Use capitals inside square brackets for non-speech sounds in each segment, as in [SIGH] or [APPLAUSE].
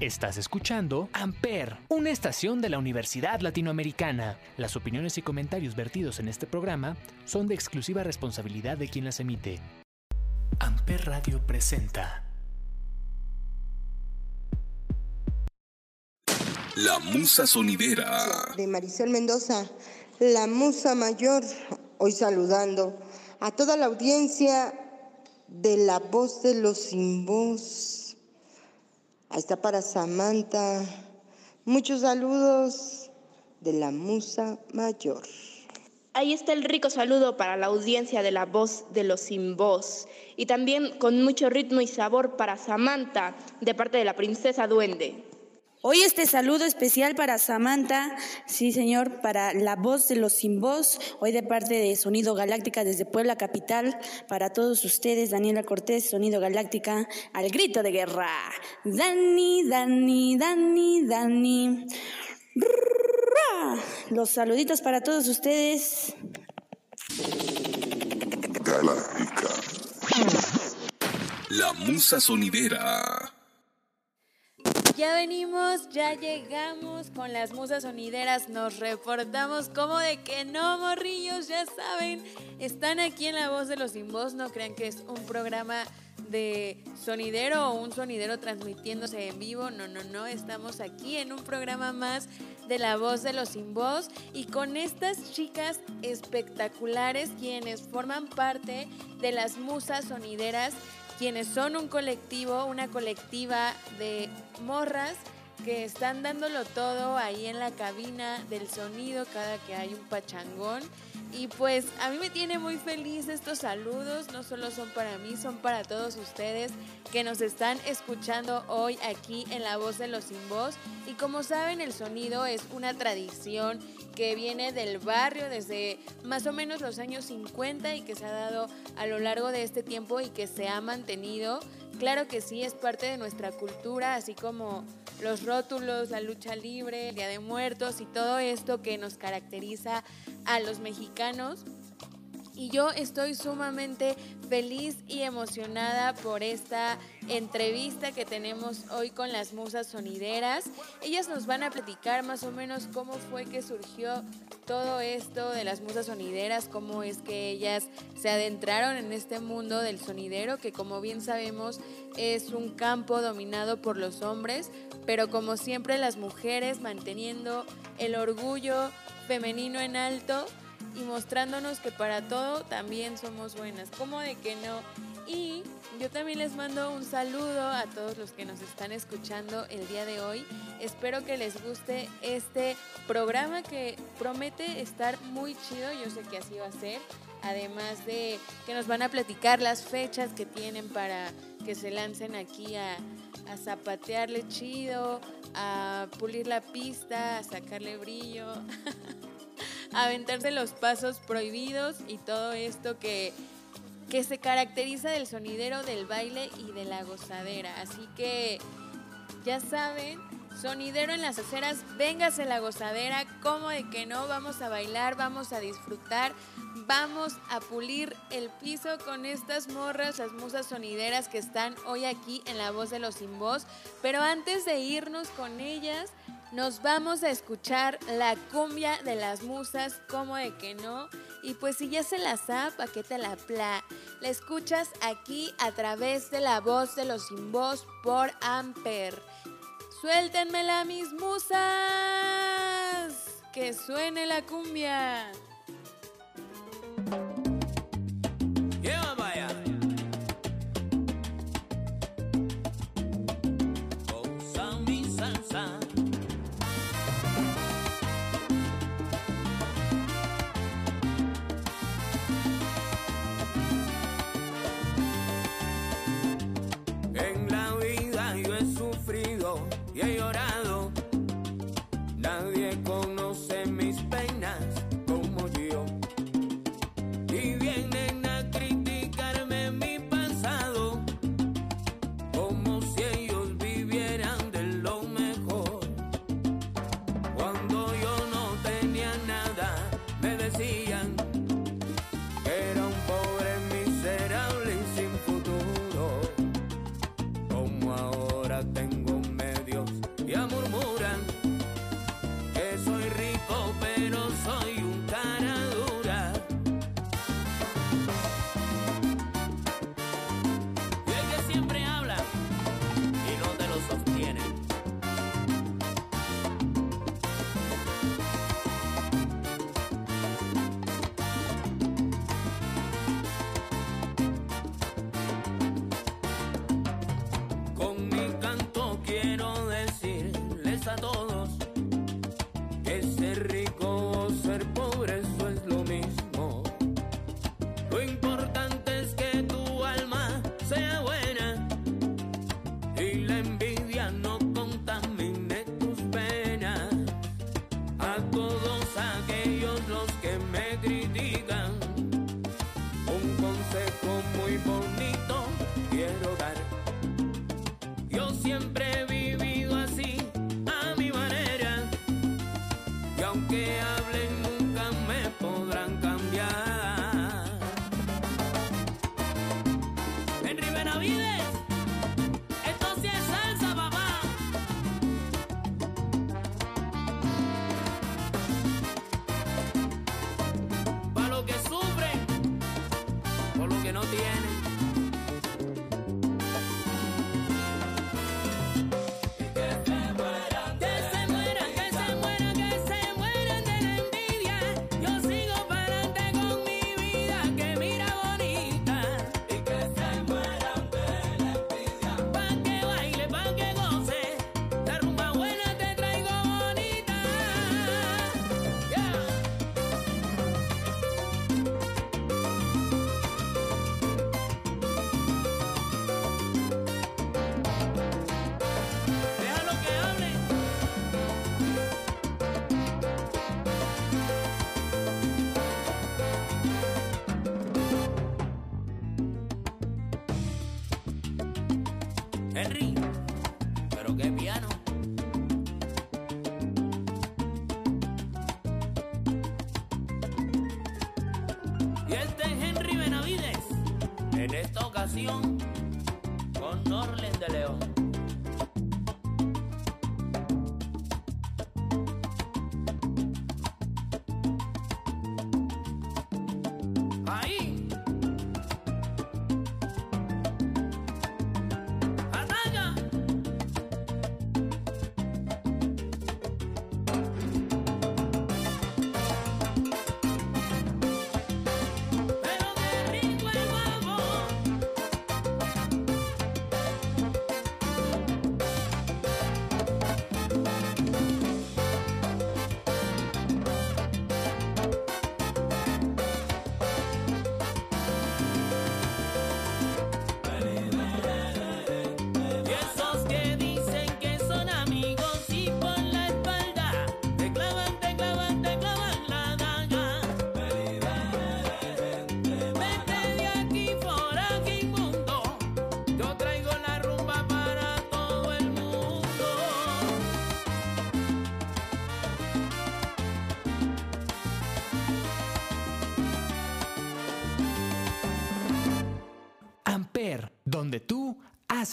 Estás escuchando Amper, una estación de la Universidad Latinoamericana. Las opiniones y comentarios vertidos en este programa son de exclusiva responsabilidad de quien las emite. Amper Radio presenta. La Musa Sonidera. De Maricel Mendoza, la Musa Mayor, hoy saludando a toda la audiencia de La Voz de los Sin Voz Ahí está para Samantha. Muchos saludos de la Musa Mayor. Ahí está el rico saludo para la audiencia de la voz de los sin voz. Y también con mucho ritmo y sabor para Samantha, de parte de la princesa Duende. Hoy este saludo especial para Samantha, sí señor, para la voz de los sin voz, hoy de parte de Sonido Galáctica desde Puebla Capital, para todos ustedes, Daniela Cortés, Sonido Galáctica, al grito de guerra. Dani, Dani, Dani, Dani. Los saluditos para todos ustedes. Galáctica. La musa sonidera. Ya venimos, ya llegamos con las musas sonideras, nos reportamos como de que no, morrillos, ya saben, están aquí en La Voz de los Sin Voz, no crean que es un programa de sonidero o un sonidero transmitiéndose en vivo, no, no, no, estamos aquí en un programa más de La Voz de los Sin Voz y con estas chicas espectaculares quienes forman parte de las musas sonideras quienes son un colectivo, una colectiva de morras que están dándolo todo ahí en la cabina del sonido cada que hay un pachangón. Y pues a mí me tiene muy feliz estos saludos, no solo son para mí, son para todos ustedes que nos están escuchando hoy aquí en La Voz de los Sin Voz. Y como saben, el sonido es una tradición que viene del barrio desde más o menos los años 50 y que se ha dado a lo largo de este tiempo y que se ha mantenido. Claro que sí, es parte de nuestra cultura, así como los rótulos, la lucha libre, el Día de Muertos y todo esto que nos caracteriza a los mexicanos. Y yo estoy sumamente feliz y emocionada por esta entrevista que tenemos hoy con las musas sonideras. Ellas nos van a platicar más o menos cómo fue que surgió todo esto de las musas sonideras, cómo es que ellas se adentraron en este mundo del sonidero, que como bien sabemos es un campo dominado por los hombres, pero como siempre las mujeres manteniendo el orgullo femenino en alto y mostrándonos que para todo también somos buenas. ¿Cómo de que no? Y yo también les mando un saludo a todos los que nos están escuchando el día de hoy. Espero que les guste este programa que promete estar muy chido. Yo sé que así va a ser. Además de que nos van a platicar las fechas que tienen para que se lancen aquí a, a zapatearle chido, a pulir la pista, a sacarle brillo. [LAUGHS] aventarse los pasos prohibidos y todo esto que, que se caracteriza del sonidero, del baile y de la gozadera. Así que ya saben, sonidero en las aceras, véngase la gozadera, como de que no, vamos a bailar, vamos a disfrutar, vamos a pulir el piso con estas morras, las musas sonideras que están hoy aquí en la voz de los sin voz. Pero antes de irnos con ellas, nos vamos a escuchar la cumbia de las musas, como de que no. Y pues si ya se la sabe, ¿a qué te la pla? La escuchas aquí a través de la voz de los sin voz por Amper. Suéltenmela mis musas, que suene la cumbia.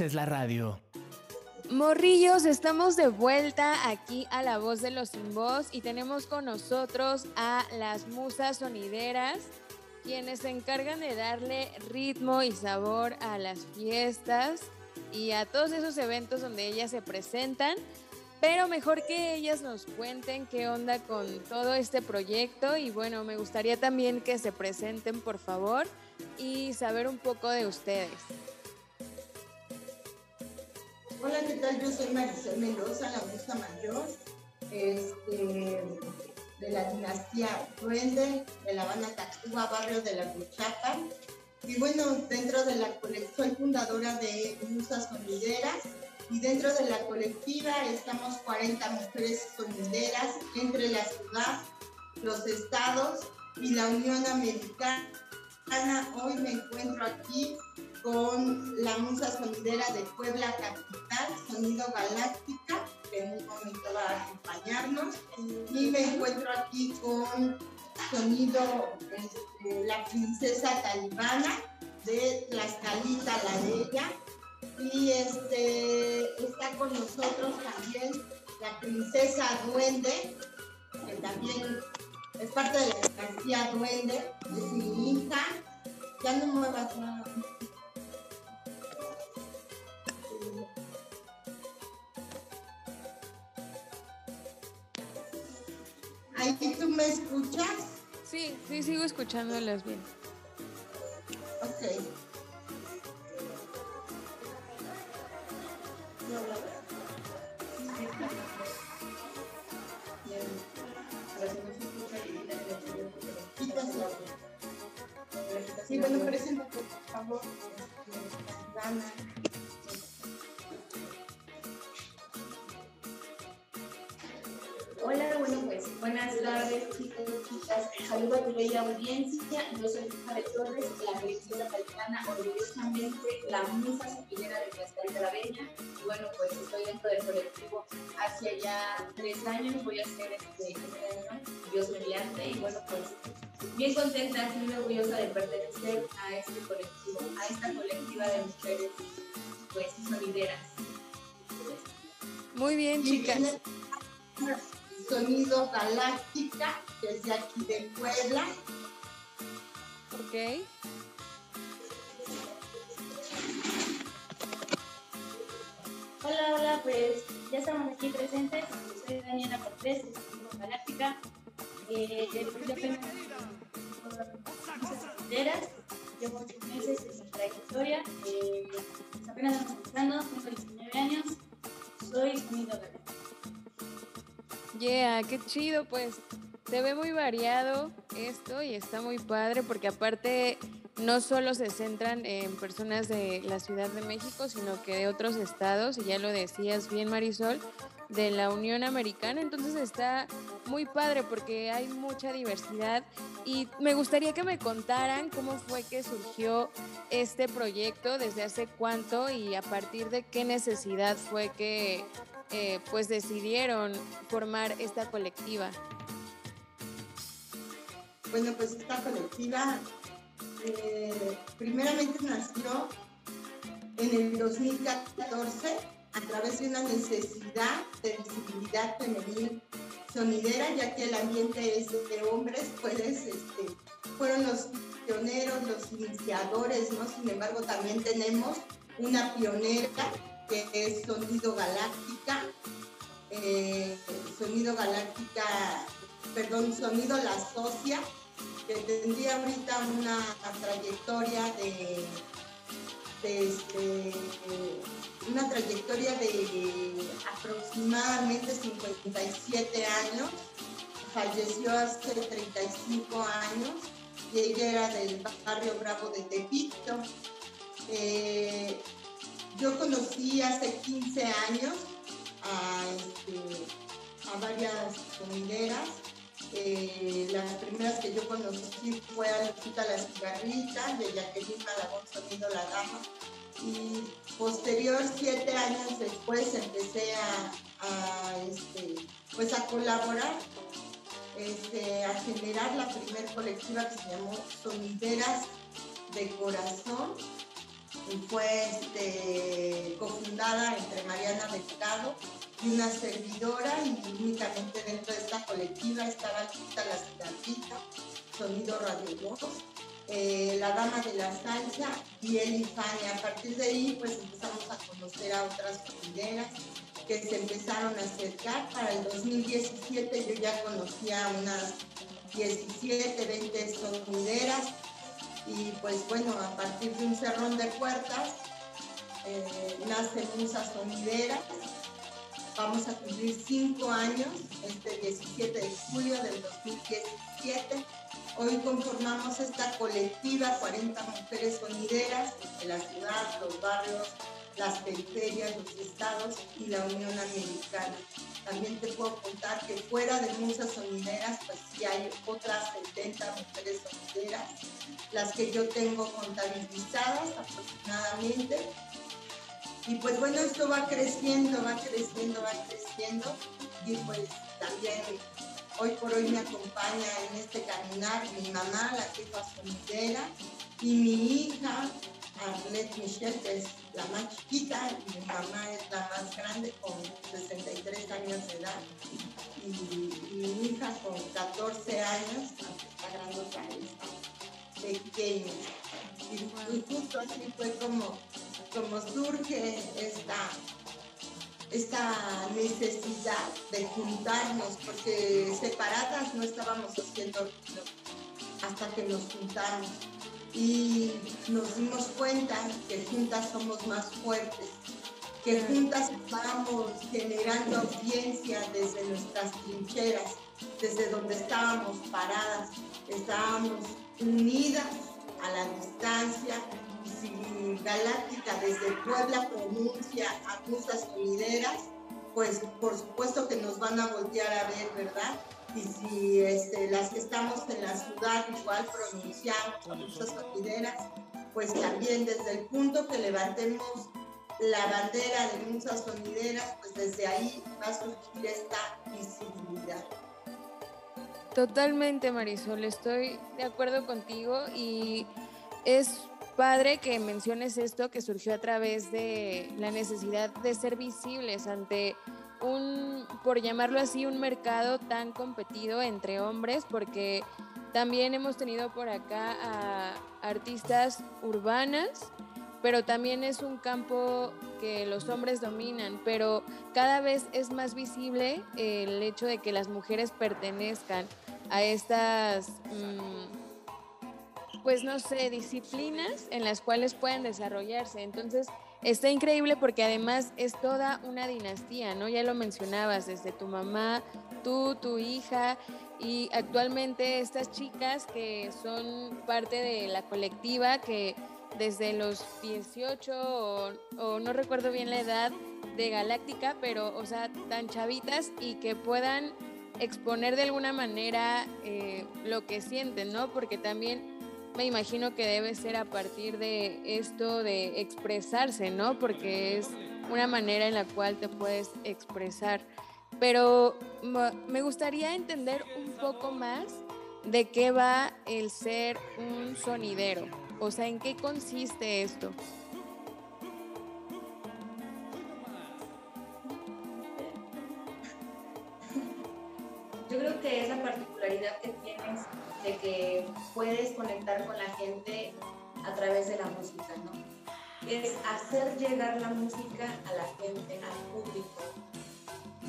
Es la radio. Morrillos, estamos de vuelta aquí a La Voz de los Sin Voz y tenemos con nosotros a las musas sonideras, quienes se encargan de darle ritmo y sabor a las fiestas y a todos esos eventos donde ellas se presentan. Pero mejor que ellas nos cuenten qué onda con todo este proyecto y bueno, me gustaría también que se presenten por favor y saber un poco de ustedes. Hola, ¿qué tal? Yo soy Marisol Mendoza, la musa mayor este, de la dinastía Duende, de la Habana Tacuba, barrio de la Cuchapa. Y bueno, dentro de la colección, fundadora de Musas Sonideras y dentro de la colectiva estamos 40 mujeres sonideras entre la ciudad, los estados y la Unión Americana. Hoy me encuentro aquí con la musa sonidera de Puebla Capital, Sonido Galáctica, que en un momento va a acompañarnos. Y me encuentro aquí con Sonido este, La Princesa Talibana de Tlaxcalita, la de. Y este, está con nosotros también la Princesa Duende, que también es parte de la dinastía Duende, es mi hija. Ya no muevas nada. ¿Ahí tú me escuchas? Sí, sí, sigo escuchándolas bien. Ok. Sí, bueno, presenta por favor. Hola, bueno, pues buenas tardes, chicos, chicas. Saludo a tu bella audiencia. Yo soy de Torres, la princesa Taitana, orgullosamente la musa superiora de Castel de la Bella. Y bueno, pues estoy dentro del colectivo hace ya tres años. Voy a ser este, este año Dios mediante. Y bueno, pues bien contenta, muy orgullosa de pertenecer a este colectivo, a esta colectiva de mujeres, pues, solideras. Muy bien, chicas. Sonido Galáctica, desde aquí de Puebla. Ok. Hola, hola, pues ya estamos aquí presentes. Soy Daniela Cortés, de Sonido Galáctica. Eh, yo tengo muchas fronteras, llevo ocho meses en mi trayectoria. Eh, apenas estamos empezando, tengo 19 años, soy Sonido Galáctica. Yeah, qué chido, pues se ve muy variado esto y está muy padre porque aparte no solo se centran en personas de la Ciudad de México, sino que de otros estados, y ya lo decías bien Marisol, de la Unión Americana, entonces está muy padre porque hay mucha diversidad y me gustaría que me contaran cómo fue que surgió este proyecto, desde hace cuánto y a partir de qué necesidad fue que eh, pues decidieron formar esta colectiva? Bueno, pues esta colectiva eh, primeramente nació en el 2014 a través de una necesidad de visibilidad femenil sonidera, ya que el ambiente es de hombres, pues este, fueron los pioneros, los iniciadores, ¿no? Sin embargo, también tenemos una pionera que es Sonido Galáctica, eh, Sonido Galáctica, perdón, Sonido La Socia, que tendría ahorita una trayectoria de, este, una trayectoria de aproximadamente 57 años, falleció hace 35 años y ella era del barrio Bravo de Tepito. Eh, yo conocí hace 15 años a, este, a varias sonideras. Eh, las primeras que yo conocí fue a Lupita La Cigarrita, de Jacqueline Malagón Sonido La Dama. Y posterior, siete años después, empecé a, este, pues a colaborar, este, a generar la primer colectiva que se llamó Sonideras de Corazón y fue este, cofundada entre Mariana Mercado y una servidora y únicamente dentro de esta colectiva estaba Lupita La Cigarrita, Sonido Radio Voz, eh, La Dama de la Salsa y Eli Fania. A partir de ahí pues empezamos a conocer a otras sonideras que se empezaron a acercar. Para el 2017 yo ya conocía unas 17, 20 sonideras y pues bueno, a partir de un cerrón de puertas eh, nace Musa Sonidera. Vamos a cumplir cinco años, este 17 de julio del 2017. Hoy conformamos esta colectiva, 40 mujeres sonideras de la ciudad, los barrios, las periferias, los estados y la Unión Americana. También te puedo contar que fuera de musas sonideras, pues sí hay otras 70 mujeres sonideras, las que yo tengo contabilizadas aproximadamente. Y pues bueno, esto va creciendo, va creciendo, va creciendo. Y pues también hoy por hoy me acompaña en este caminar mi mamá, la jefa sonidera, y mi hija, Arlette Michelle, que es la más chiquita, y mi mamá es la más grande con 63 años de edad. Y, mi hija con 14 años, está grandota, está pequeña. Y, justo así fue como, como surge esta, esta necesidad de juntarnos, porque separadas no estábamos haciendo hasta que nos juntamos y nos dimos cuenta que juntas somos más fuertes, que juntas estábamos generando audiencia desde nuestras trincheras, desde donde estábamos paradas, estábamos unidas a la distancia y si Galáctica desde Puebla pronuncia a sonideras, pues por supuesto que nos van a voltear a ver, ¿verdad? Y si este, las que estamos en la ciudad igual pronunciamos con nuestras sonideras, pues también desde el punto que levantemos la bandera de muchas sonideras, pues desde ahí va a surgir esta visibilidad. Totalmente, Marisol, estoy de acuerdo contigo y es padre que menciones esto que surgió a través de la necesidad de ser visibles ante un, por llamarlo así, un mercado tan competido entre hombres, porque también hemos tenido por acá a artistas urbanas, pero también es un campo que los hombres dominan, pero cada vez es más visible el hecho de que las mujeres pertenezcan a estas, mm, pues no sé, disciplinas en las cuales pueden desarrollarse. Entonces, Está increíble porque además es toda una dinastía, ¿no? Ya lo mencionabas, desde tu mamá, tú, tu hija y actualmente estas chicas que son parte de la colectiva que desde los 18 o, no recuerdo bien la edad de Galáctica, pero o sea, tan chavitas y que puedan exponer de alguna manera eh, lo que sienten, ¿no? Porque también me imagino que debe ser a partir de esto de expresarse, ¿no? Porque es una manera en la cual te puedes expresar. Pero me gustaría entender un poco más de qué va el ser un sonidero. O sea, ¿en qué consiste esto? Yo creo que es la particularidad que tienes de que puedes conectar con la gente a través de la música, ¿no? Es hacer llegar la música a la gente, al público.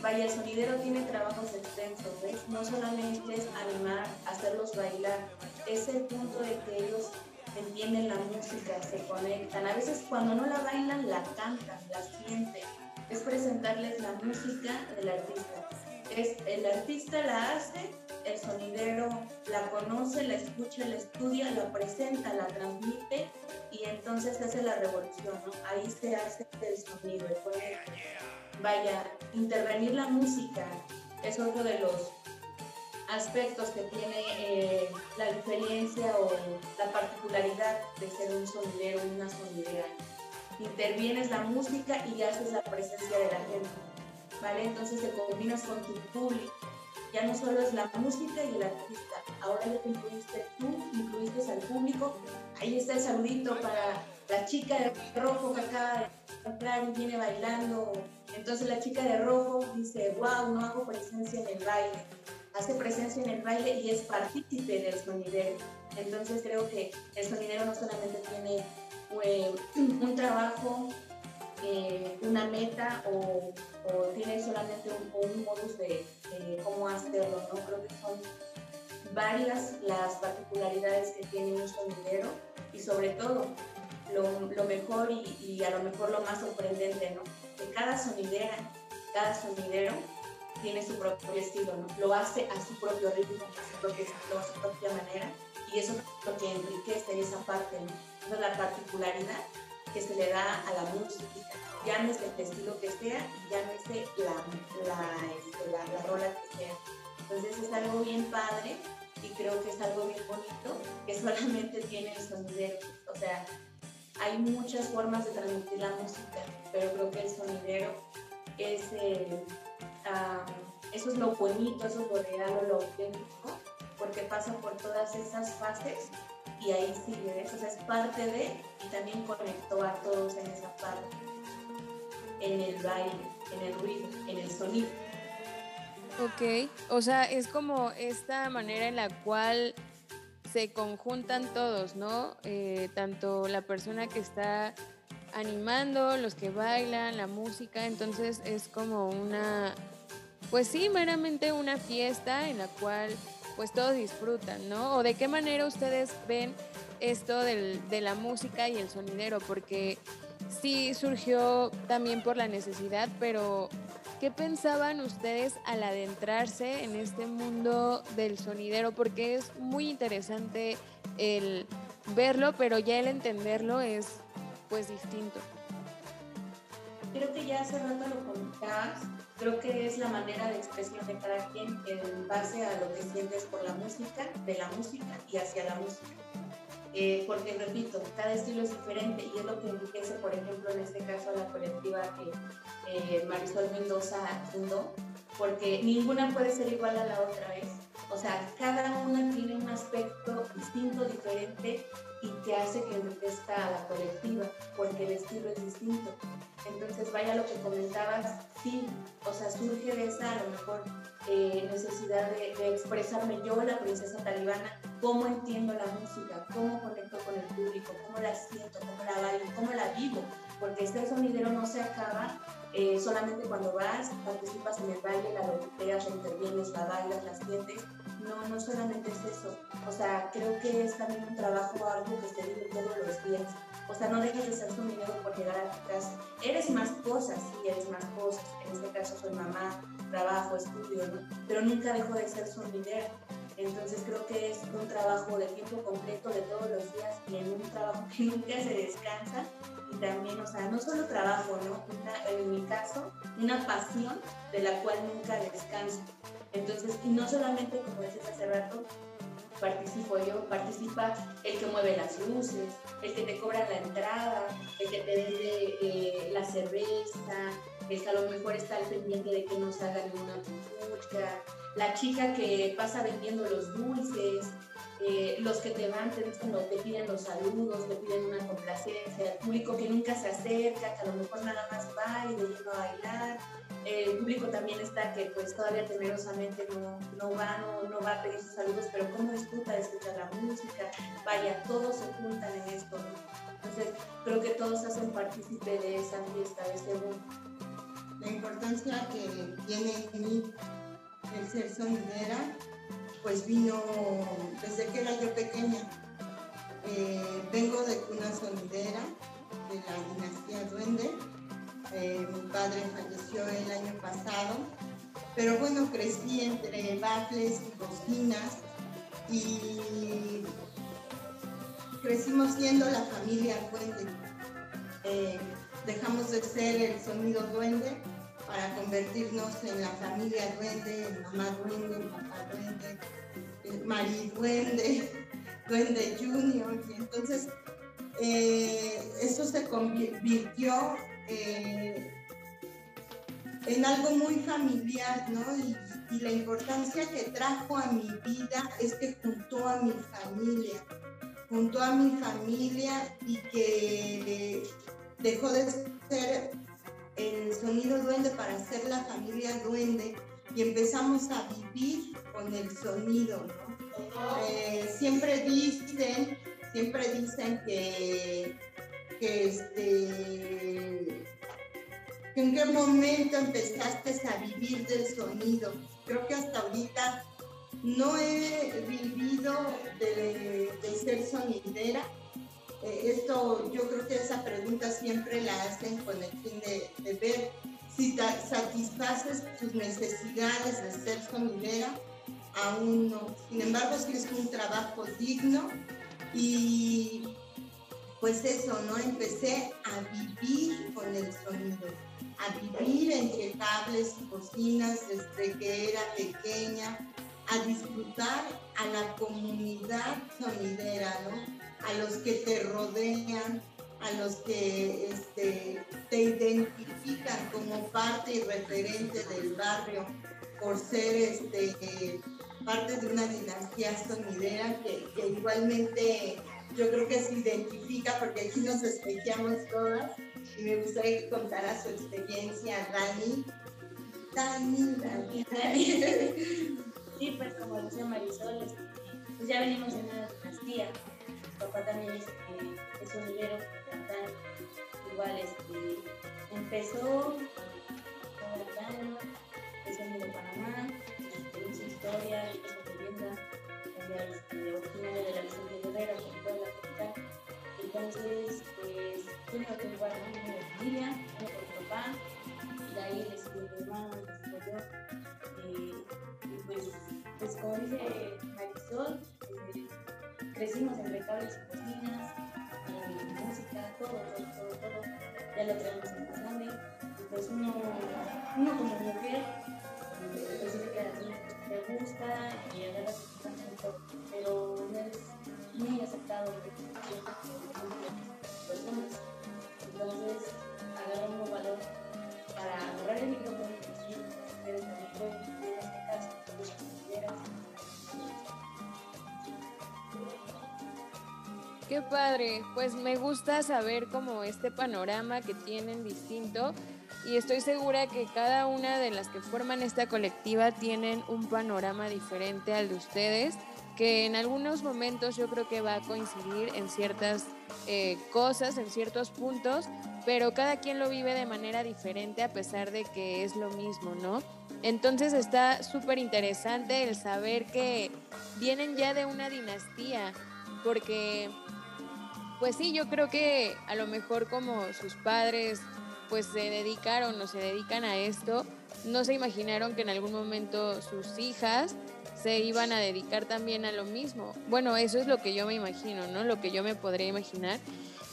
Vaya, el sonidero tiene trabajos extensos, ¿ves? No solamente es animar, hacerlos bailar, es el punto de que ellos entienden la música, se conectan. A veces cuando no la bailan, la cantan, la sienten. Es presentarles la música del artista. Es, el artista la hace, la escucha, la estudia, la presenta, la transmite y entonces hace la revolución, ¿no? Ahí se hace el sonido, Vaya, intervenir la música es otro de los aspectos que tiene eh, la diferencia o la particularidad de ser un sonidero, una sonidera. Intervienes la música y haces la presencia de la gente, ¿vale? Entonces te combinas con tu público. Ya no solo es la música y el artista, ahora ya te incluiste tú, incluiste al público. Ahí está el saludito para la chica de rojo que acaba de entrar y viene bailando. Entonces la chica de rojo dice, wow, no hago presencia en el baile hace presencia en el baile y es partícipe del sonidero. Entonces creo que el sonidero no solamente tiene eh, un trabajo, eh, una meta o, tiene solamente un, modus de, cómo hacerlo, ¿no? Creo que son varias las particularidades que tiene un sonidero y sobre todo lo, mejor y, y, a lo mejor lo más sorprendente, ¿no? Que cada sonidera, cada sonidero tiene su propio estilo, ¿no? lo hace a su propio ritmo, a su a su propia manera, y eso es lo que enriquece esa parte, ¿no? la particularidad que se le da a la música, llámese el estilo que sea y llámese la, la, este, la, la rola que sea. Entonces es algo bien padre y creo que es algo bien bonito que solamente tiene el sonidero. O sea, hay muchas formas de transmitir la música, pero creo que el sonidero es eh, eso es lo bonito, eso es lo real, lo auténtico, porque pasa por todas esas fases y ahí sigue, eso es parte de y también conectó a todos en esa parte, en el baile, en el ruido, en el sonido. Ok, o sea, es como esta manera en la cual se conjuntan todos, ¿no? Eh, tanto la persona que está animando, los que bailan, la música, entonces es como una pues sí, meramente una fiesta en la cual pues todos disfrutan, ¿no? ¿O de qué manera ustedes ven esto del, de la música y el sonidero? Porque sí surgió también por la necesidad, pero ¿qué pensaban ustedes al adentrarse en este mundo del sonidero? Porque es muy interesante el verlo, pero ya el entenderlo es pues distinto. Creo que ya hace rato lo Creo que es la manera de expresión de cada quien en base a lo que sientes por la música, de la música y hacia la música. Eh, porque repito, cada estilo es diferente y es lo que enriquece, por ejemplo, en este caso la colectiva que eh, Marisol Mendoza fundó, porque ninguna puede ser igual a la otra vez. O sea, cada una tiene un aspecto distinto, diferente y que hace que enriquezca a la colectiva, porque el estilo es distinto. Entonces, vaya lo que comentabas, sí, o sea, surge de esa a lo mejor eh, necesidad de, expresarme yo, la princesa talibana, cómo entiendo la música, cómo conecto con el público, cómo la siento, cómo la bailo, cómo la vivo, porque este sonidero no se acaba eh, solamente cuando vas, participas en el baile, la golpeas, la intervienes, la bailas, la sientes. No, no solamente es eso. O sea, creo que es también un trabajo algo que se vive todos los días. O sea, no dejes de ser sonidero Más cosas, sí, eres más cosas. En este caso soy mamá, trabajo, estudio, ¿no? Pero nunca dejo de ser sonidero. Entonces creo que es un trabajo de tiempo completo de todos los días y en un trabajo que [LAUGHS] nunca se descansa y también, o sea, no solo trabajo, ¿no? en mi caso, una pasión de la cual nunca descanso. Entonces, y no solamente, como decías hace rato, participo yo, participa el que mueve las luces, el que te cobra la entrada, el que te vende eh, la cerveza, es a lo mejor estar pendiente de que no se haga ninguna pintura, la chica que pasa vendiendo los dulces, eh, los que te van, te, te piden los saludos, te piden una complacencia, el público que nunca se acerca, que a lo mejor nada más va y le lleva a bailar, el público también está que pues todavía temerosamente no, no va, no, no, va a pedir sus saludos, pero cómo disfruta de escuchar la música, vaya, todos se juntan en esto, entonces creo que todos hacen partícipe de esa fiesta, de ese boom. La importancia que tiene el ser sonidera pues vino desde que era yo pequeña. Eh, vengo de cuna sonidera, de la dinastía Duende. Eh, mi padre falleció el año pasado, pero bueno, crecí entre baffles y bocinas y crecimos siendo la familia Duende. Eh, dejamos de ser el sonido Duende para convertirnos en la familia duende, en mamá duende, papá duende, Mari duende, duende junior. Y entonces eh, eso se convirtió eh, en algo muy familiar, ¿no? Y, y, la importancia que trajo a mi vida es que juntó a mi familia, juntó a mi familia y que dejó de ser el sonido duende para ser la familia duende y empezamos a vivir con el sonido. Eh, siempre dicen, siempre dicen que, que este en qué momento empezaste a vivir del sonido. Creo que hasta ahorita no he vivido de, de ser sonidera, eh, esto, yo creo que esa pregunta siempre la hacen con el fin de, ver si satisfaces tus necesidades de ser sonidera, aún no. Sin embargo, es un trabajo digno y pues eso, ¿no? Empecé a vivir con el sonido, a vivir entre cables y cocinas desde que era pequeña, a disfrutar a la comunidad sonidera, ¿no? a los que te rodean, a los que este, te identifican como parte y referente del barrio por ser este, parte de una dinastía sonidera que, igualmente yo creo que se identifica porque aquí nos espejeamos todas y me gustaría que contara su experiencia Dani. Dani, Dani. Sí, pues como decía Marisol, pues ya venimos en una dinastía papá también es, eh, es sonidero, cantante, igual este, empezó cantando, en su historia, y su leyenda, ella es este, originaria de la Vicente Guerrero, con toda la capital. Entonces, pues, tiene otro lugar, ¿no? Tiene familia, tiene por mi papá, y de ahí le siguió mi hermano, le siguió yo. Eh, y pues, pues como dice Marisol, eh, crecimos entre cables y cocinas, música, todo, todo, todo, todo, ya lo traemos en sangre. Y pues uno, uno como le gusta y su pensamiento, pero no es muy aceptado hombres. Entonces, agarramos valor para agarrar el micrófono y ustedes también en este caso, Qué padre, pues me gusta saber como este panorama que tienen distinto y estoy segura que cada una de las que forman esta colectiva tienen un panorama diferente al de ustedes, que en algunos momentos yo creo que va a coincidir en ciertas eh, cosas, en ciertos puntos, pero cada quien lo vive de manera diferente a pesar de que es lo mismo, ¿no? Entonces está súper interesante el saber que vienen ya de una dinastía, porque pues sí, yo creo que a lo mejor como sus padres pues se dedicaron o se dedican a esto, no se imaginaron que en algún momento sus hijas se iban a dedicar también a lo mismo. Bueno, eso es lo que yo me imagino, ¿no? Lo que yo me podría imaginar.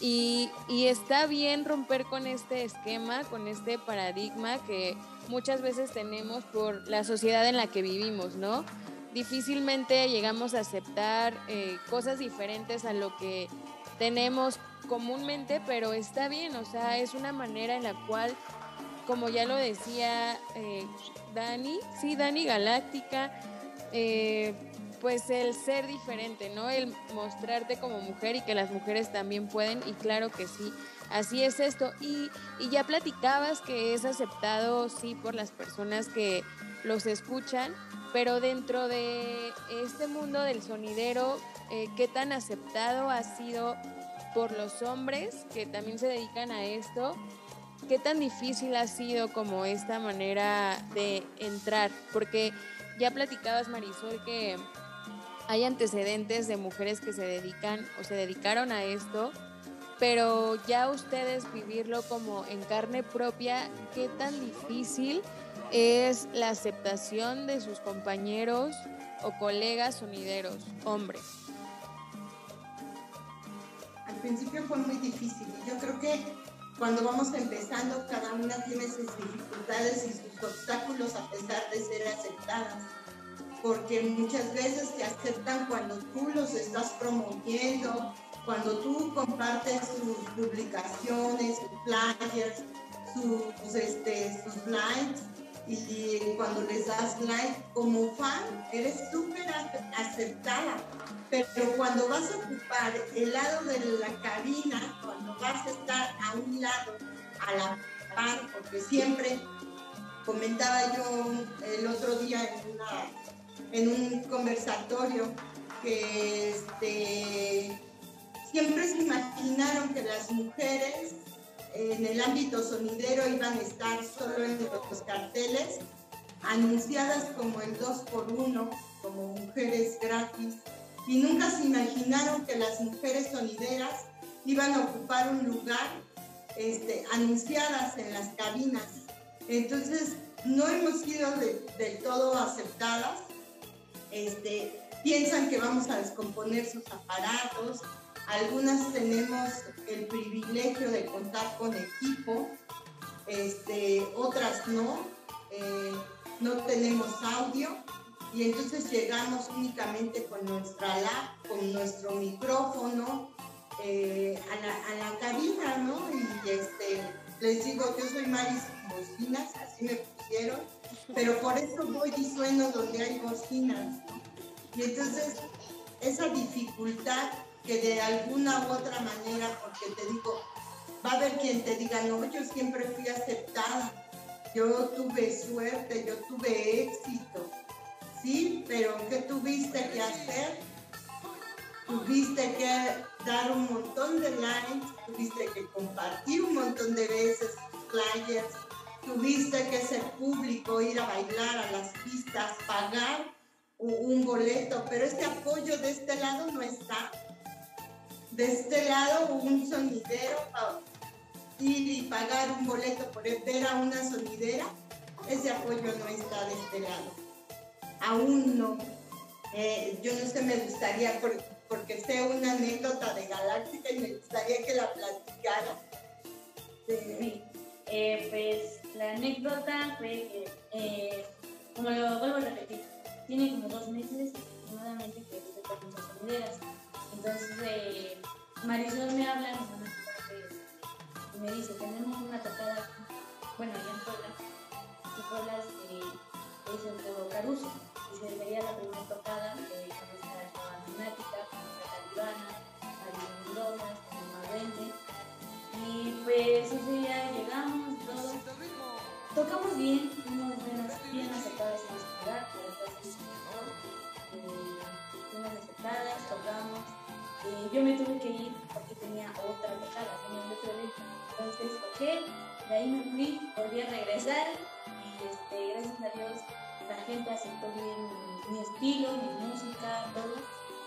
Y, está bien romper con este esquema, con este paradigma que muchas veces tenemos por la sociedad en la que vivimos, ¿no? Difícilmente llegamos a aceptar eh, cosas diferentes a lo que tenemos comúnmente, pero está bien, o sea, es una manera en la cual como ya lo decía eh, Dani, sí, Dani Galáctica, eh, pues el ser diferente, ¿no? El mostrarte como mujer y que las mujeres también pueden, y claro que sí, así es esto. Y, y ya platicabas que es aceptado, sí, por las personas que los escuchan, pero dentro de este mundo del sonidero, eh, ¿qué tan aceptado ha sido por los hombres que también se dedican a esto? ¿Qué tan difícil ha sido como esta manera de entrar? Porque ya platicabas, Marisol, que hay antecedentes de mujeres que se dedican o se dedicaron a esto, pero ya ustedes vivirlo como en carne propia, ¿qué tan difícil es la aceptación de sus compañeros o colegas sonideros, hombres? Al principio fue muy difícil y yo creo que cuando vamos empezando cada una tiene sus dificultades y sus obstáculos a pesar de ser aceptadas. Porque muchas veces te aceptan cuando tú los estás promoviendo, cuando tú compartes sus publicaciones, sus flyers, sus, este, sus likes y cuando les das like como fan, eres súper aceptada. Pero cuando vas a ocupar el lado de la cabina, cuando vas a estar a un lado, a la par, porque siempre comentaba yo el otro día en una en un conversatorio que este, siempre se imaginaron que las mujeres en el ámbito sonidero iban a estar solo en los carteles, anunciadas como el 2 por 1 como mujeres gratis, y nunca se imaginaron que las mujeres sonideras iban a ocupar un lugar este, anunciadas en las cabinas. Entonces, no hemos sido del todo aceptadas este, piensan que vamos a descomponer sus aparatos. Algunas tenemos el privilegio de contar con equipo, este, otras no. Eh, no tenemos audio y entonces llegamos únicamente con nuestra lab, con nuestro micrófono eh, a, la, cabina, ¿no? Y este, les digo, yo soy Maris Bocinas, así me pusieron pero por eso voy y sueno donde hay bocinas. Y entonces, esa dificultad que de alguna u otra manera, porque te digo, va a haber quien te diga, no, yo siempre fui aceptada, yo tuve suerte, yo tuve éxito, ¿sí? Pero ¿qué tuviste que hacer? Tuviste que dar un montón de likes, tuviste que compartir un montón de veces flyers, tuviste que ser público, ir a bailar a las pistas, pagar un boleto, pero este apoyo de este lado no está. De este lado un sonidero ir y pagar un boleto por ver a una sonidera, ese apoyo no está de este lado. Aún no. Eh, yo no sé, me gustaría, porque sé una anécdota de Galáctica y me gustaría que la platicara. Sí. Eh, pues la anécdota fue que, eh, como lo vuelvo a repetir, tiene como dos meses aproximadamente que se con sus sonideras. Entonces, eh, Marisol me habla y me dice, tenemos una tocada, bueno, allá en Puebla, y Puebla eh, es el todo Caruso, y se debería la primera tocada eh, con esta temática, con esta talibana, Marisol Mendoza, con y pues ese día llegamos, todos Tocamos bien, fuimos bien aceptadas en la ciudad, eh, fuimos aceptadas, tocamos. Eh, yo me tuve que ir porque tenía otra tocada, tenía otro evento. Entonces toqué, de ahí me fui, volví a regresar y este, gracias a Dios la gente aceptó bien mi, estilo, mi música, todo.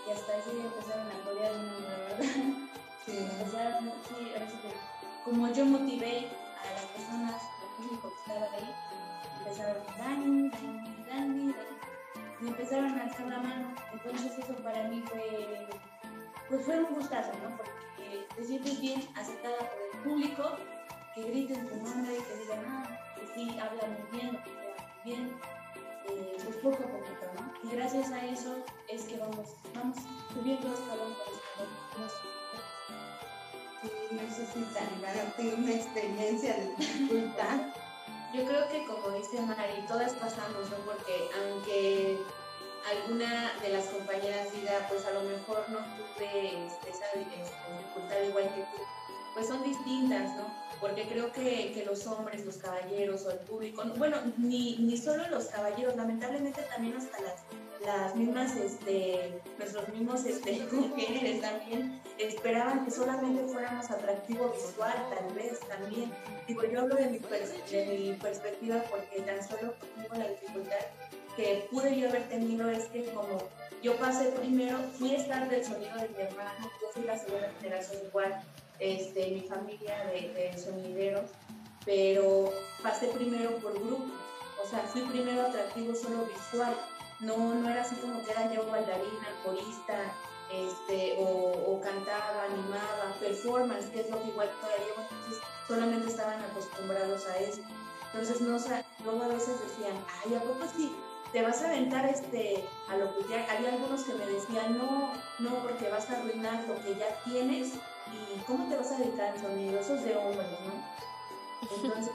Y hasta ese día empezaron a corear una verdad. [LAUGHS] Sí. Empezaron, sí, como yo motivé a las personas público que estaba ahí, empezaron Dani, Dani, Dani, y empezaron a alzar la mano. Entonces eso para mí fue, pues fue un gustazo, ¿no? Porque te sientes bien aceptada por el público, que griten tu nombre, que digan, ah, que sí, hablan muy bien, que hablan bien, eh, pues poco a poquito, ¿no? Y gracias a eso es que vamos, vamos subiendo escalón por escalón. Sí, eso sí, Sanidad, tengo una experiencia de dificultad Yo creo que como dice Mari, todas pasamos, ¿no? Porque aunque alguna de las compañeras diga, pues a lo mejor no tuve este, esa este, dificultad igual que tú, pues son distintas, ¿no? Porque creo que, que, los hombres, los caballeros o el público, bueno, ni, ni solo los caballeros, lamentablemente también hasta las, las mismas, este, nuestros mismos este, [LAUGHS] mujeres también esperaban que solamente fuéramos atractivo visual, tal vez también. Digo, yo hablo de mi, de mi perspectiva porque tan solo tengo la dificultad que pude yo haber tenido es que como yo pasé primero, fui a estar del sonido de mi hermano, yo fui la segunda generación igual, este, mi familia de, de sonideros, pero pasé primero por grupo, o sea, fui primero atractivo solo visual, no, no era así como que era yo bailarina, corista, este, o, o, cantaba, animaba, performance, que es lo que igual todavía entonces solamente estaban acostumbrados a eso. Entonces, no, o sea, luego a veces decían, ay, ¿a poco sí? Te vas a aventar este, a lo que ya, había algunos que me decían, no, no, porque vas a arruinar lo que ya tienes y cómo te vas a dedicar al sonido, eso es de hombres, ¿no? Entonces,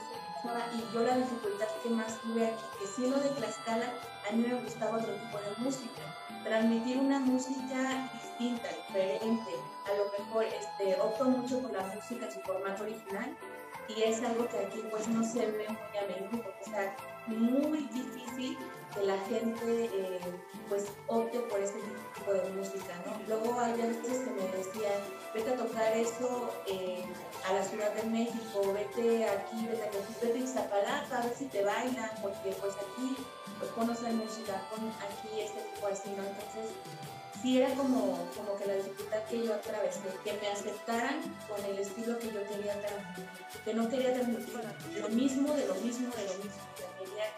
y yo la dificultad que más tuve aquí, que siendo de Tlaxcala, a mí me gustaba otro tipo de música, transmitir una música distinta, diferente, a lo mejor este, opto mucho por la música en su formato original y es algo que aquí pues no se ve muy a menudo, porque está muy difícil que la gente eh, pues opte por este tipo de música, ¿no? Luego hay veces que me decían, vete a tocar eso eh, a la Ciudad de México, vete aquí, vete a, vete a Iztapalapa, a ver si te bailan, porque pues aquí pues conocen música, con aquí este tipo así, ¿no? Entonces sí era como, como que la dificultad que yo atravesé, que me aceptaran con el estilo que yo quería transmitir, que no quería transmitir lo mismo de lo mismo de lo mismo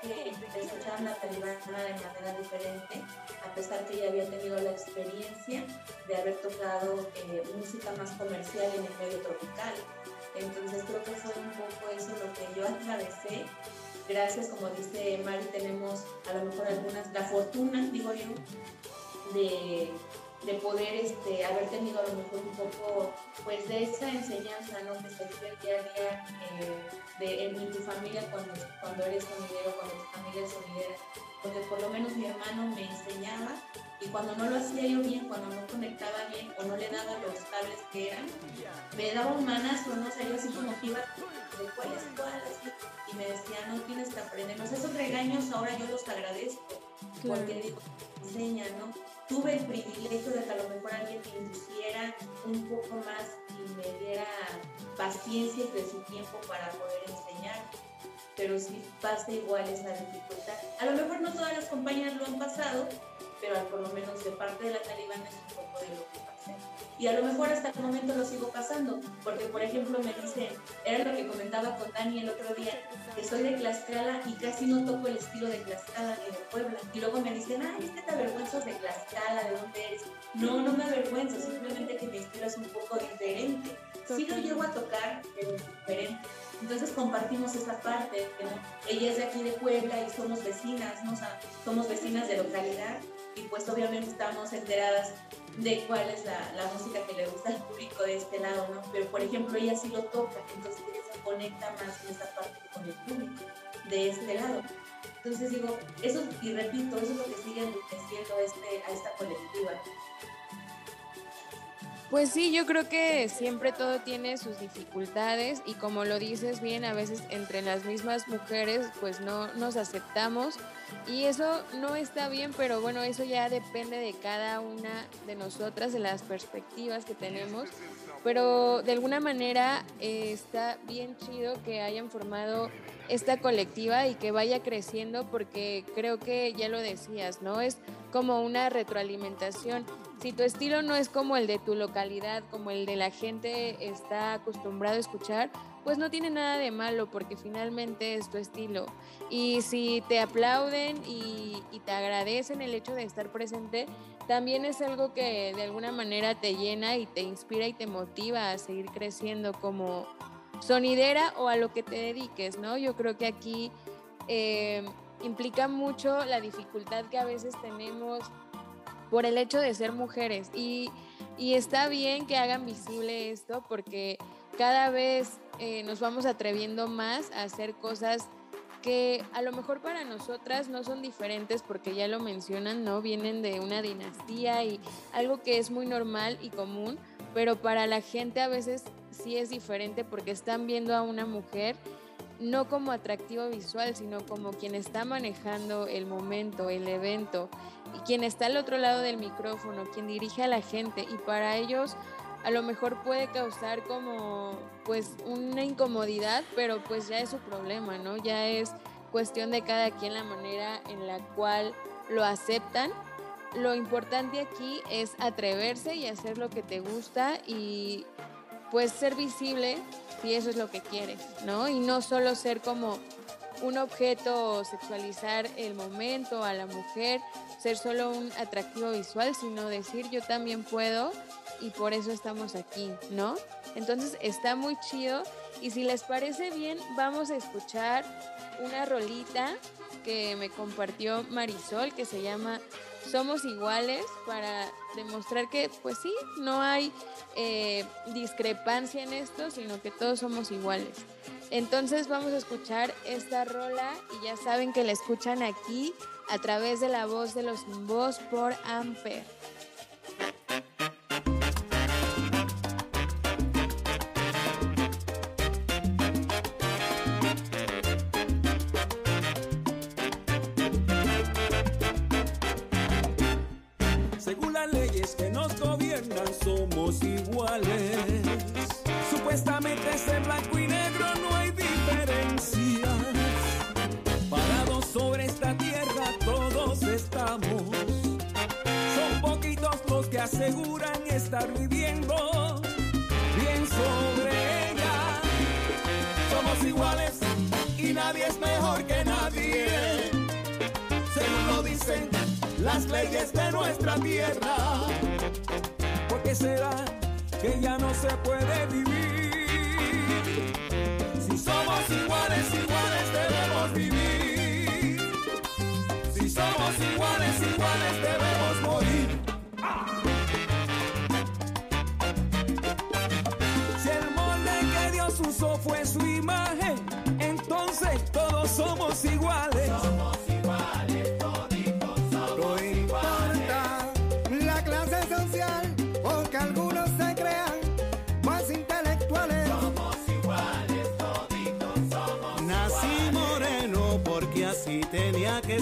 que escuchaban la talibana de manera diferente, a pesar que ella había tenido la experiencia de haber tocado eh, música más comercial en el medio tropical. Entonces creo que fue un poco eso lo que yo atravesé. Gracias, como dice Mari, tenemos a lo mejor algunas, la fortuna, digo yo, de de poder este, haber tenido a lo mejor un poco pues de esa enseñanza ¿no? que se vive día a día eh, de, en, tu familia cuando, cuando eres sonidero, cuando tu familia es sonidera, porque por lo menos mi hermano me enseñaba y cuando no lo hacía yo bien, cuando no conectaba bien o no le daba los cables que eran, me daba un manazo, no sé, yo así como que iba de cuál es cuál, así, y me decía, no tienes que aprender, esos regaños ahora yo los agradezco, porque digo, enseña, ¿no? Tuve el privilegio de que a lo mejor alguien me induciera un poco más y me diera paciencia de su tiempo para poder enseñar, pero sí pasa igual esa dificultad. A lo mejor no todas las compañías lo han pasado, pero por lo menos de parte de la talibana es un poco de lo que pasé. Y a lo mejor hasta el momento lo sigo pasando, porque por ejemplo me dicen, era lo que comentaba con Dani el otro día, que soy de Tlaxcala y casi no toco el estilo de Tlaxcala ni de Puebla. Y luego me dicen, ay, es que te avergüenzas de Tlaxcala, ¿de dónde eres? No, no me avergüenzo, simplemente que mi estilo es un poco diferente. Sí lo llego a tocar, pero es diferente. Entonces compartimos esa parte. Ella es de aquí de Puebla y somos vecinas, ¿no? somos vecinas de localidad y pues obviamente estamos enteradas de cuál es la, música que le gusta al público de este lado, ¿no? Pero por ejemplo ella sí lo toca, entonces ella se conecta más en esa parte con el público de este lado. Entonces digo, eso, y repito, eso es lo que sigue enriqueciendo este, a esta colectiva. Pues sí, yo creo que siempre todo tiene sus dificultades y como lo dices bien, a veces entre las mismas mujeres pues no nos aceptamos y eso no está bien, pero bueno, eso ya depende de cada una de nosotras, de las perspectivas que tenemos, pero de alguna manera eh, está bien chido que hayan formado esta colectiva y que vaya creciendo porque creo que ya lo decías, ¿no? Es como una retroalimentación si tu estilo no es como el de tu localidad, como el de la gente está acostumbrado a escuchar, pues no tiene nada de malo porque finalmente es tu estilo. Y si te aplauden y, te agradecen el hecho de estar presente, también es algo que de alguna manera te llena y te inspira y te motiva a seguir creciendo como sonidera o a lo que te dediques, ¿no? Yo creo que aquí eh, implica mucho la dificultad que a veces tenemos por el hecho de ser mujeres. Y, está bien que hagan visible esto porque cada vez eh, nos vamos atreviendo más a hacer cosas que a lo mejor para nosotras no son diferentes porque ya lo mencionan, ¿no? Vienen de una dinastía y algo que es muy normal y común, pero para la gente a veces sí es diferente porque están viendo a una mujer no como atractivo visual, sino como quien está manejando el momento, el evento, y quien está al otro lado del micrófono, quien dirige a la gente, y para ellos a lo mejor puede causar como pues una incomodidad, pero pues ya es su problema, ¿no? Ya es cuestión de cada quien la manera en la cual lo aceptan. Lo importante aquí es atreverse y hacer lo que te gusta y pues ser visible si eso es lo que quieres, ¿no? Y no solo ser como un objeto sexualizar el momento a la mujer, ser solo un atractivo visual, sino decir yo también puedo y por eso estamos aquí, ¿no? Entonces está muy chido y si les parece bien vamos a escuchar una rolita que me compartió Marisol que se llama Somos iguales para demostrar que pues sí, no hay eh, discrepancia en esto, sino que todos somos iguales. Entonces vamos a escuchar esta rola y ya saben que la escuchan aquí a través de la voz de los voz por Amper. Somos iguales. Supuestamente es blanco y negro no hay diferencias. Parados sobre esta tierra todos estamos. Son poquitos los que aseguran estar viviendo bien sobre ella. Somos iguales y nadie es mejor que nadie. Según lo dicen las leyes de nuestra tierra. ¿Por qué será que ya no se puede vivir? Si somos iguales, iguales debemos vivir. Si somos iguales, iguales debemos Y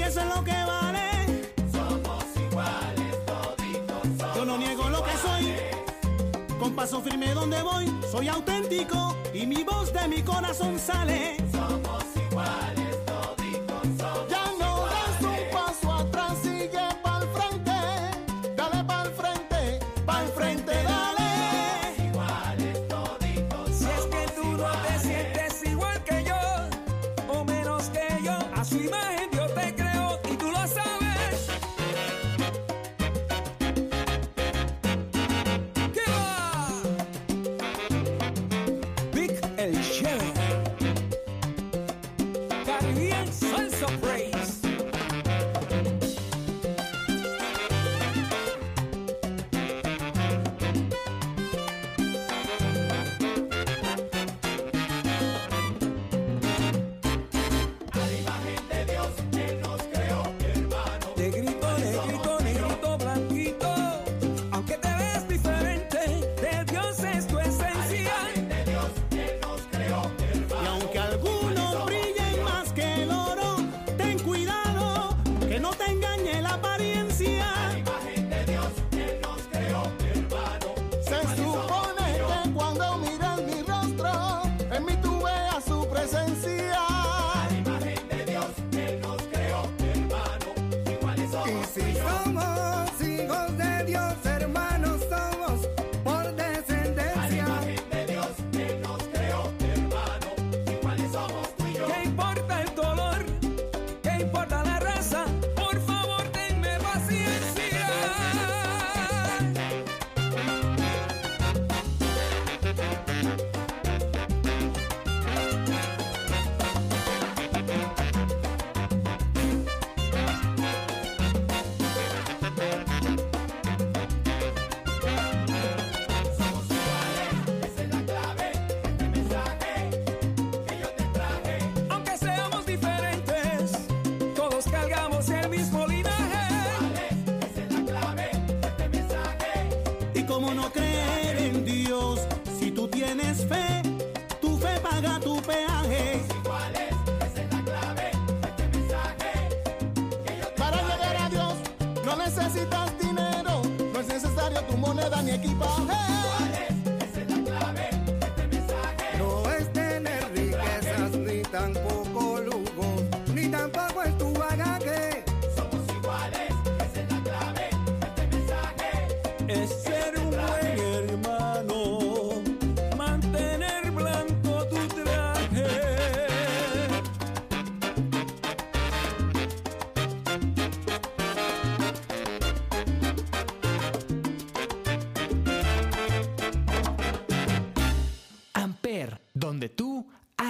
eso es lo que vale. Somos iguales, toditos somos Yo no niego lo que soy. Con paso firme donde voy, soy auténtico y mi voz de mi corazón sale. Somos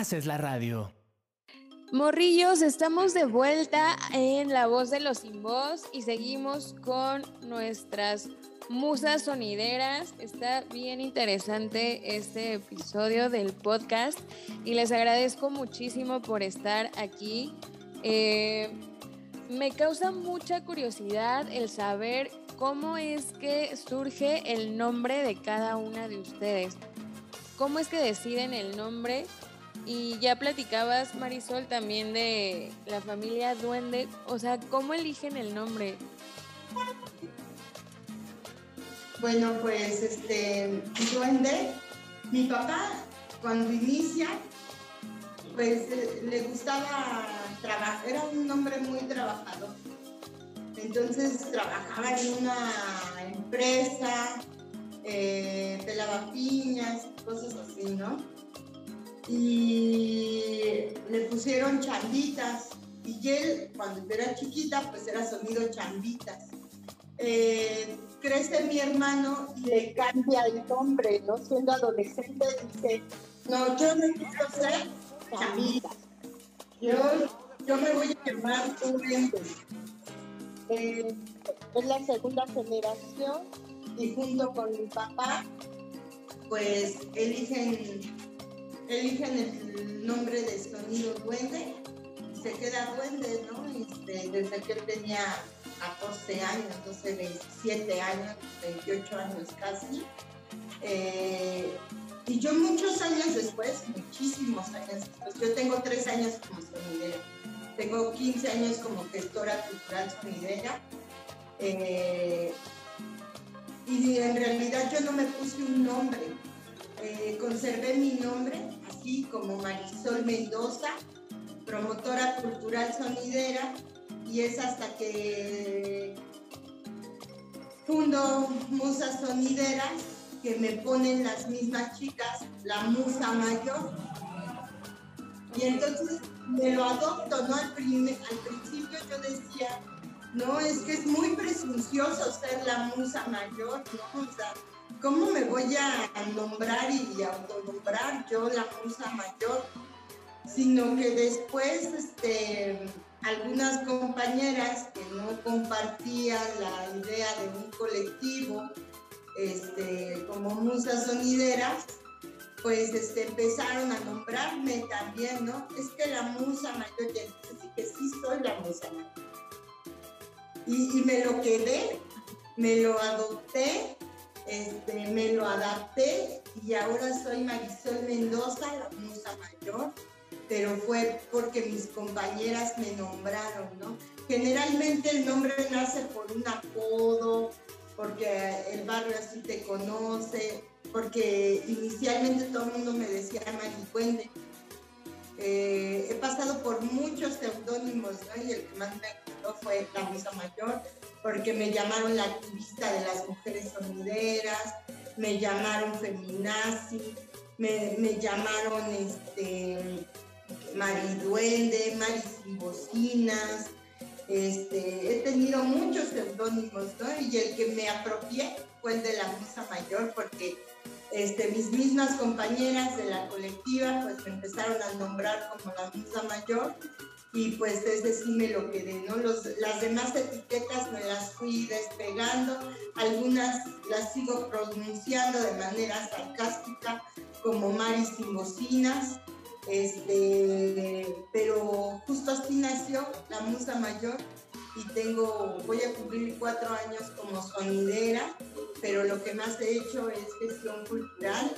haces la radio. Morrillos, estamos de vuelta en La Voz de los Sin Voz y seguimos con nuestras musas sonideras. Está bien interesante este episodio del podcast y les agradezco muchísimo por estar aquí. Eh, me causa mucha curiosidad el saber cómo es que surge el nombre de cada una de ustedes. ¿Cómo es que deciden el nombre? Y ya platicabas, Marisol, también de la familia Duende. O sea, ¿cómo eligen el nombre? Bueno, pues este, duende, mi papá cuando inicia, pues eh, le gustaba trabajar, era un hombre muy trabajador. Entonces trabajaba en una empresa, eh, pelaba piñas, cosas así, ¿no? Y le pusieron chambitas. Y él, cuando era chiquita, pues era sonido chambitas. Eh, crece mi hermano y le cambia el nombre, ¿no? Siendo adolescente, dice, no, yo no quiero ser chamita. Yo, yo me voy a llamar Duende. Eh, es la segunda generación y junto con mi papá, pues eligen, eligen el nombre de sonido Duende y se queda Duende, ¿no? Este, desde que él tenía 14 años, 12, 27 años, 28 años casi. Eh, y yo muchos años después, muchísimos años después, yo tengo tres años como sonidera, tengo 15 años como gestora cultural sonidera. eh, y en realidad yo no me puse un nombre, eh, conservé mi nombre, así como Marisol Mendoza, promotora cultural sonidera, y es hasta que fundo Musas Sonideras, que me ponen las mismas chicas, la musa mayor. Y entonces me lo adopto, ¿no? Al, primer- al principio yo decía, no, es que es muy presuncioso ser la musa mayor, ¿no? ¿Cómo me voy a nombrar y autonombrar yo la musa mayor? Sino que después, este, algunas compañeras que no compartían la idea de un colectivo, este, como musas sonideras, pues este, empezaron a nombrarme también, ¿no? Es que la musa mayor, y entonces sí que sí soy la musa mayor. Y, y me lo quedé, me lo adopté, este, me lo adapté y ahora soy Marisol Mendoza, la musa mayor, pero fue porque mis compañeras me nombraron, ¿no? Generalmente el nombre nace por un apodo, porque el barrio así te conoce, porque inicialmente todo el mundo me decía Maricuende. Eh, he pasado por muchos seudónimos, ¿no? Y el que más me gustó fue La Musa Mayor, porque me llamaron la activista de las mujeres sonideras, me llamaron feminazi, me, me llamaron este, Mariduende, Mari bocinas, este, he tenido muchos seudónimos, ¿no? Y el que me apropié fue el de la Musa Mayor, porque este, mis mismas compañeras de la colectiva pues me empezaron a nombrar como la Musa Mayor y pues ese sí me lo quedé, ¿no? Las demás etiquetas me las fui despegando, algunas las sigo pronunciando de manera sarcástica como Mari sin bocinas, este, pero justo así nació la Musa Mayor y tengo, voy a cumplir cuatro años como sonidera, pero lo que más he hecho es gestión cultural,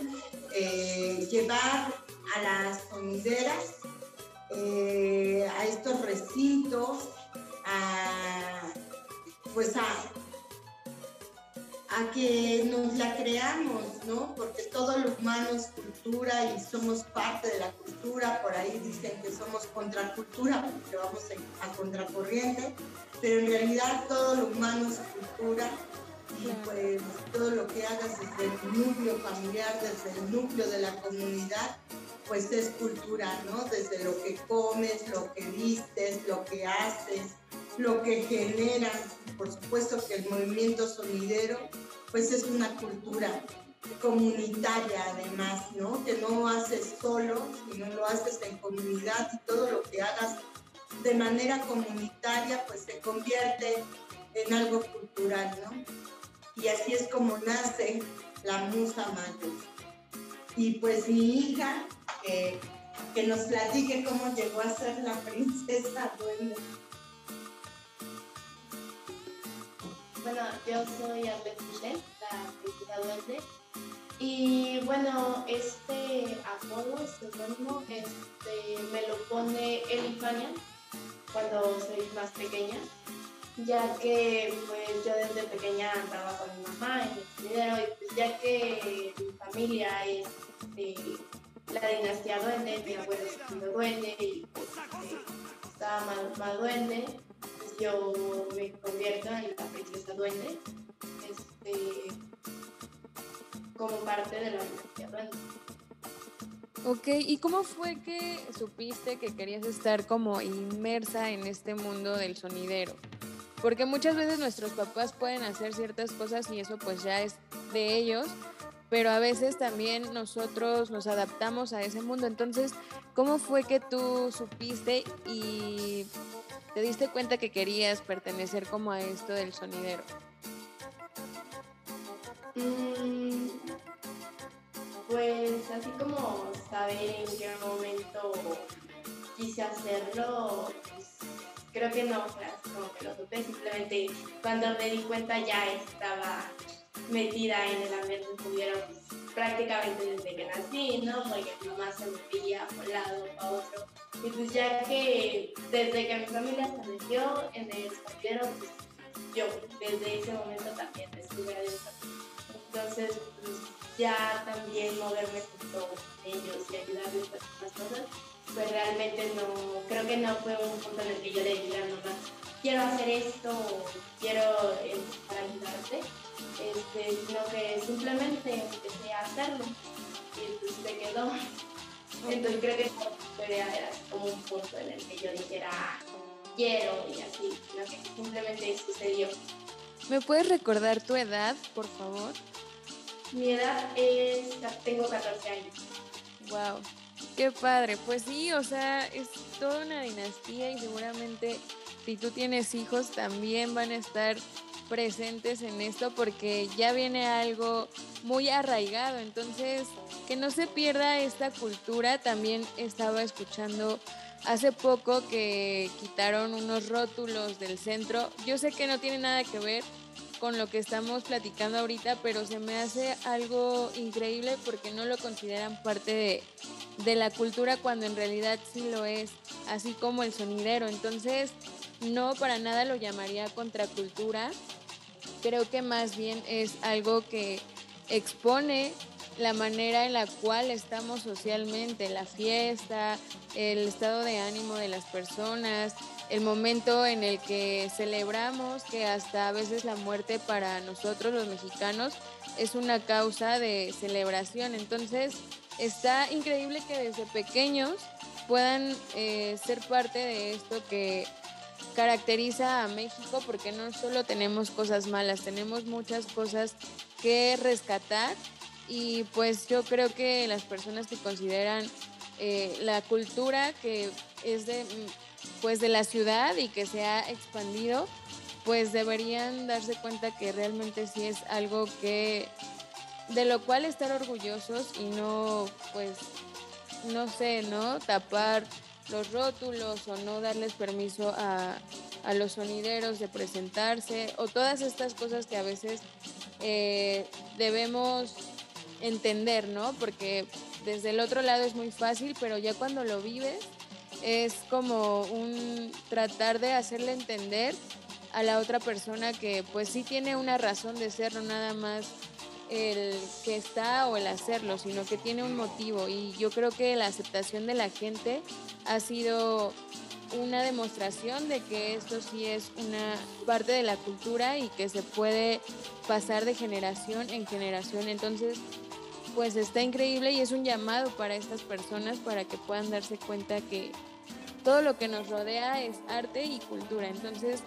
eh, llevar a las sonideras eh, a estos recintos, a, pues a, a que nos la creamos, ¿no? Porque todo lo humano es cultura y somos parte de la cultura. Por ahí dicen que somos contracultura porque vamos a contracorriente, pero en realidad todo lo humano es cultura y pues todo lo que hagas desde el núcleo familiar, desde el núcleo de la comunidad, pues es cultura, ¿no? Desde lo que comes, lo que vistes, lo que haces, lo que generas. Por supuesto que el movimiento sonidero, pues es una cultura comunitaria además, ¿no? Que no haces solo, sino lo haces en comunidad y todo lo que hagas de manera comunitaria, pues se convierte en algo cultural, ¿no? Y así es como nace la musa mayor. Y pues mi hija, que nos platique cómo llegó a ser la princesa duende. Bueno, yo soy Albert Michel, la princesa duende. Y bueno, este apodo, este seudónimo, este, me lo pone Elifania cuando soy más pequeña ya que pues yo desde pequeña andaba con mi mamá y pues ya que mi familia es de la dinastía duende, mi abuelo es duende y pues este, estaba mal, duende, pues yo me convierto en la princesa duende este, como parte de la dinastía duende. Ok, ¿y cómo fue que supiste que querías estar como inmersa en este mundo del sonidero? Porque muchas veces nuestros papás pueden hacer ciertas cosas y eso pues ya es de ellos, pero a veces también nosotros nos adaptamos a ese mundo. Entonces, ¿cómo fue que tú supiste y te diste cuenta que querías pertenecer como a esto del sonidero? Mm, pues así como saber en qué momento quise hacerlo, creo que no como que lo supe, simplemente cuando me di cuenta ya estaba metida en el ambiente estudiero prácticamente desde que nací, ¿no? Porque mi mamá se movía por un lado a otro. Y pues ya que desde que mi familia metió en el estudiero, pues yo desde ese momento también estuve adentro. Entonces, pues ya también moverme junto con ellos y ayudarles a las cosas pues realmente no, creo que no fue un punto en el que yo le diga nomás, quiero hacer esto o quiero eh, para ayudarte, este, sino que simplemente empecé a hacerlo y pues se quedó. Entonces creo que era como un punto en el que yo dijera, quiero y así, sino que simplemente sucedió. ¿Me puedes recordar tu edad, por favor? Mi edad es, tengo 14 años. Wow. Qué padre, pues sí, o sea, es toda una dinastía y seguramente si tú tienes hijos también van a estar presentes en esto porque ya viene algo muy arraigado, entonces que no se pierda esta cultura, también estaba escuchando hace poco que quitaron unos rótulos del centro, yo sé que no tiene nada que ver con lo que estamos platicando ahorita, pero se me hace algo increíble porque no lo consideran parte de, de la cultura cuando en realidad sí lo es, así como el sonidero. Entonces, no para nada lo llamaría contracultura. Creo que más bien es algo que expone la manera en la cual estamos socialmente, la fiesta, el estado de ánimo de las personas, el momento en el que celebramos que hasta a veces la muerte para nosotros los mexicanos es una causa de celebración. Entonces está increíble que desde pequeños puedan eh, ser parte de esto que caracteriza a México porque no solo tenemos cosas malas, tenemos muchas cosas que rescatar y pues yo creo que las personas que consideran eh, la cultura que es de pues de la ciudad y que se ha expandido, pues deberían darse cuenta que realmente sí es algo que de lo cual estar orgullosos y no pues no sé, ¿no? Tapar los rótulos o no darles permiso a, a los sonideros de presentarse o todas estas cosas que a veces eh, debemos entender, ¿no? Porque desde el otro lado es muy fácil, pero ya cuando lo vives es como un tratar de hacerle entender a la otra persona que pues sí tiene una razón de ser, no nada más el que está o el hacerlo, sino que tiene un motivo. Y yo creo que la aceptación de la gente ha sido una demostración de que esto sí es una parte de la cultura y que se puede pasar de generación en generación. Entonces, pues está increíble y es un llamado para estas personas para que puedan darse cuenta que todo lo que nos rodea es arte y cultura. Entonces,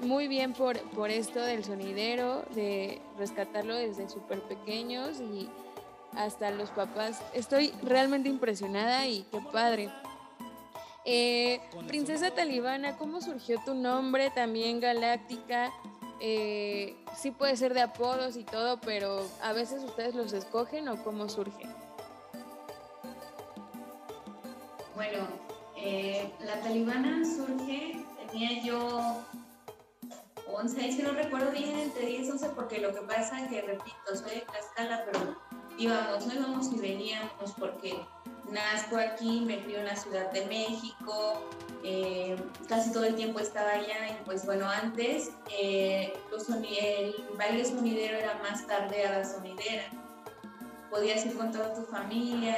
muy bien por, por esto del sonidero, de rescatarlo desde súper pequeños y hasta los papás. Estoy realmente impresionada y qué padre. Eh, Princesa Talibana, ¿cómo surgió tu nombre? También Galáctica. Eh, sí puede ser de apodos y todo, pero a veces ustedes los escogen o cómo surge. Bueno, eh, la Talibana surge, tenía yo 11, si no recuerdo bien, entre 10 y 11, porque lo que pasa es que, repito, soy de Tlaxcala, pero íbamos, no íbamos y veníamos porque nazco aquí, me crió en la Ciudad de México, eh, casi todo el tiempo estaba allá y pues bueno, antes eh, el baile sonidero era más tarde a la sonidera. Podías ir con toda tu familia,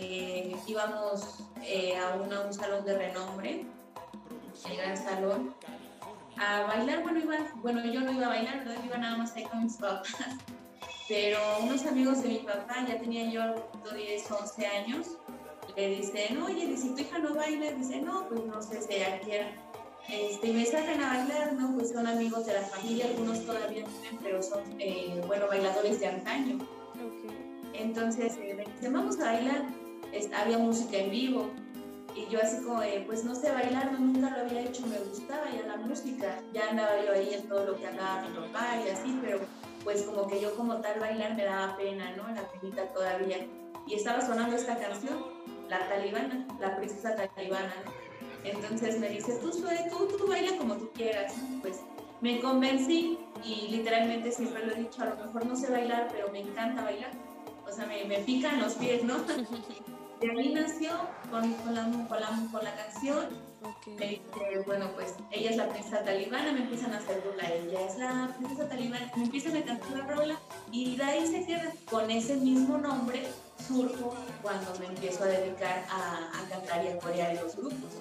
eh, íbamos a, una, un salón de renombre, el gran salón, a bailar, bueno, iba, bueno, yo no iba a bailar, ¿verdad? iba nada más ahí con mis [LAUGHS] papás, pero unos amigos de mi papá, ya tenía yo 10, 11 años, le dicen, oye, si tu hija no baila, dice, no, pues no sé si quiera. Este, me sacan a bailar, ¿no? Pues son amigos de la familia, algunos todavía viven, pero son, eh, bueno, bailadores de antaño. Entonces, eh, vamos a bailar. había música en vivo, y yo así como, pues no sé bailar, nunca lo había hecho, me gustaba ya la música, ya andaba yo ahí en todo lo que andaba mi papá y así, pero pues como que yo como tal bailar me daba pena, ¿no? La penita todavía. Y estaba sonando esta canción, la talibana, la princesa talibana, Entonces me dice, tú, tú, tú baila como tú quieras. Pues me convencí y literalmente siempre lo he dicho, a lo mejor no sé bailar, pero me encanta bailar. O sea, me, me pican los pies, ¿no? [LAUGHS] de ahí nació con, con, la, con, la, con la canción. Okay. bueno, pues ella es la princesa talibana, me empiezan a hacer burla, ella es la princesa talibana, me empiezan a cantar la rola y de ahí se queda con ese mismo nombre, surjo cuando me empiezo a dedicar a, a cantar y a corear en los grupos.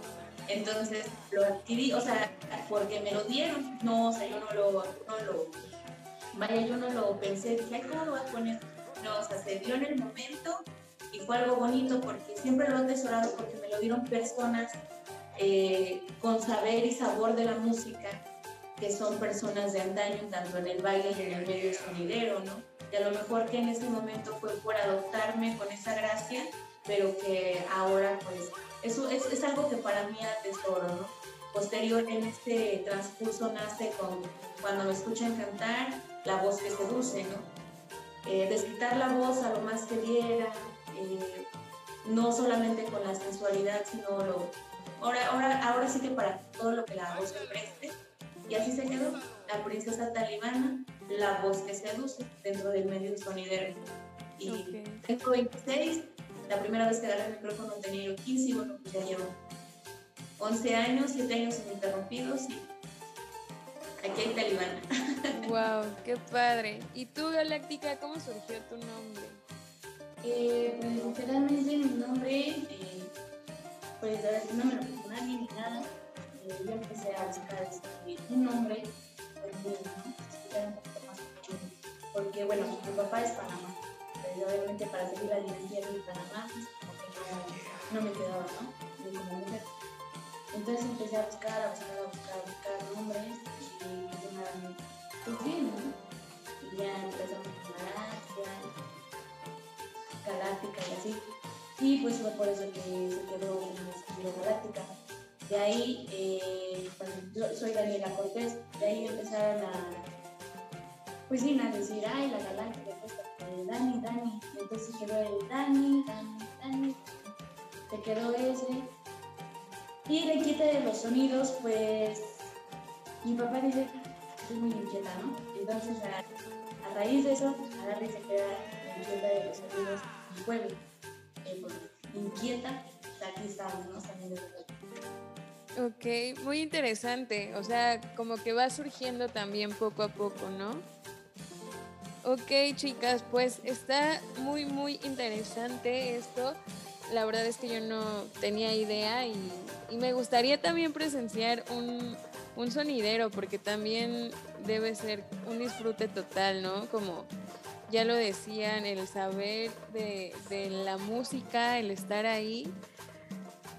Entonces lo adquirí, o sea, porque me lo dieron, no, o sea, yo no lo, no lo, vaya, yo no lo pensé, dije, ¿cómo lo voy a poner? No, o sea, se dio en el momento y fue algo bonito porque siempre lo he atesorado porque me lo dieron personas eh, con saber y sabor de la música, que son personas de antaño, tanto en el baile y en el medio sonidero, ¿no? Y a lo mejor que en ese momento fue por adoptarme con esa gracia, pero que ahora pues eso es, algo que para mí atesoro, ¿no? Posterior en este transcurso nace con cuando me escuchan cantar, la voz que seduce, ¿no? Eh, desquitar la voz a lo más que diera, eh, no solamente con la sensualidad, sino lo, ahora, ahora, ahora sí que para todo lo que la voz preste. Y así se quedó, la princesa talibana, la voz que seduce dentro del medio sonidero. Y tengo 26, la primera vez que agarré el micrófono tenía 15 y bueno, pues ya llevo 11 años, 7 años ininterrumpidos y aquí hay talibana. [LAUGHS] ¡Wow! ¡Qué padre! ¿Y tú, Galáctica, cómo surgió tu nombre? Eh, pues, literalmente mi nombre, eh, pues no me lo personal ni nada. Eh, yo empecé a buscar este, un nombre, pues, ¿no? un poquito más porque bueno, mi papá es Panamá, pero obviamente para seguir la dinastía de Panamá, como no, no me quedaba, ¿no? De como mujer. Entonces empecé a buscar, a buscar, a buscar, a buscar nombres y me pues bien, ¿no? Y ya empezamos con Galaxia, galáctica y así. Y pues fue por eso que se quedó en estilo galáctica. De ahí, eh, pues, yo soy Daniela Cortés, de ahí empezaron a, pues sí, a decir, ay, la galáctica, pues, Dani, Dani. Entonces quedó el Dani, Dani, Dani. Se quedó ese. Y la inquieta de los sonidos, pues mi papá dice, soy muy inquieta, ¿no? Entonces a, a raíz de eso, agarra y se queda la inquieta de los sonidos pueblo, eh, inquieta, aquí estamos, ¿no? También Ok, muy interesante. O sea, como que va surgiendo también poco a poco, ¿no? Ok, chicas, pues está muy, muy interesante esto. La verdad es que yo no tenía idea y, me gustaría también presenciar un, un sonidero porque también debe ser un disfrute total, ¿no? Como ya lo decían, el saber de, de la música, el estar ahí.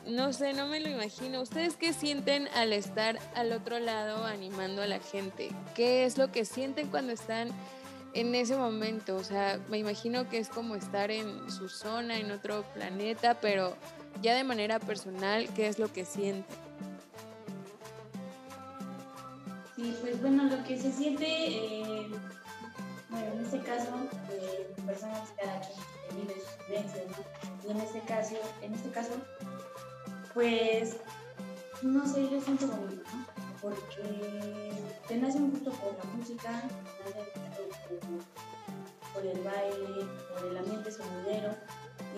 No sé, no me lo imagino. ¿Ustedes qué sienten al estar al otro lado animando a la gente? ¿Qué es lo que sienten cuando están en ese momento? O sea, me imagino que es como estar en su zona, en otro planeta, pero ya de manera personal, ¿qué es lo que sienten? Sí, pues bueno, lo que se siente, eh, bueno, en este caso, eh, personas cada quien vive sus vivencias, ¿no? Y en este caso, en este caso, pues, no sé, yo siento bonito, ¿no? Porque te nace un gusto por la música, te nace por, el baile, por el ambiente sonidero,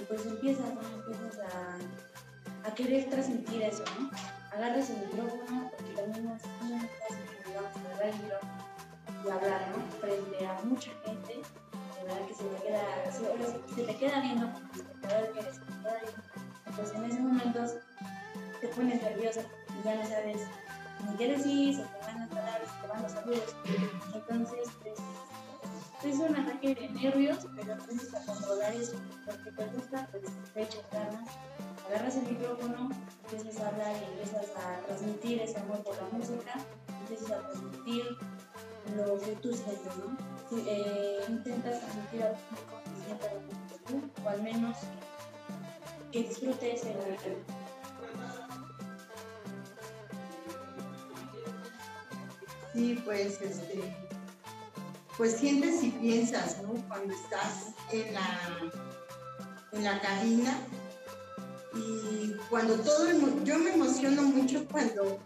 y pues empiezas, ¿no? Empiezas a, a querer transmitir eso, ¿no? Agarras el micrófono, porque también es muy fácil que digamos agarrar el micrófono y hablar, ¿no? Frente a mucha gente, de verdad que se te queda, se, se te queda viendo como espectador que eres. Pues en esos momentos te pones nerviosa y ya no sabes ni qué decir, se te van las palabras, se te van los saludos. Entonces, pues, es un ataque de nervios, pero aprendes a controlar eso, porque te gusta, pues te echas ganas, agarras el micrófono, empiezas a hablar y empiezas a transmitir ese amor por la música, empiezas a transmitir lo que tú sientes, ¿no? Eh, intentas transmitir al público que sienta lo que tú, o al menos que disfrute ese momento. Sí, pues este, pues sientes y piensas, ¿no? Cuando estás en la, en la cabina y cuando todo el yo me emociono mucho cuando,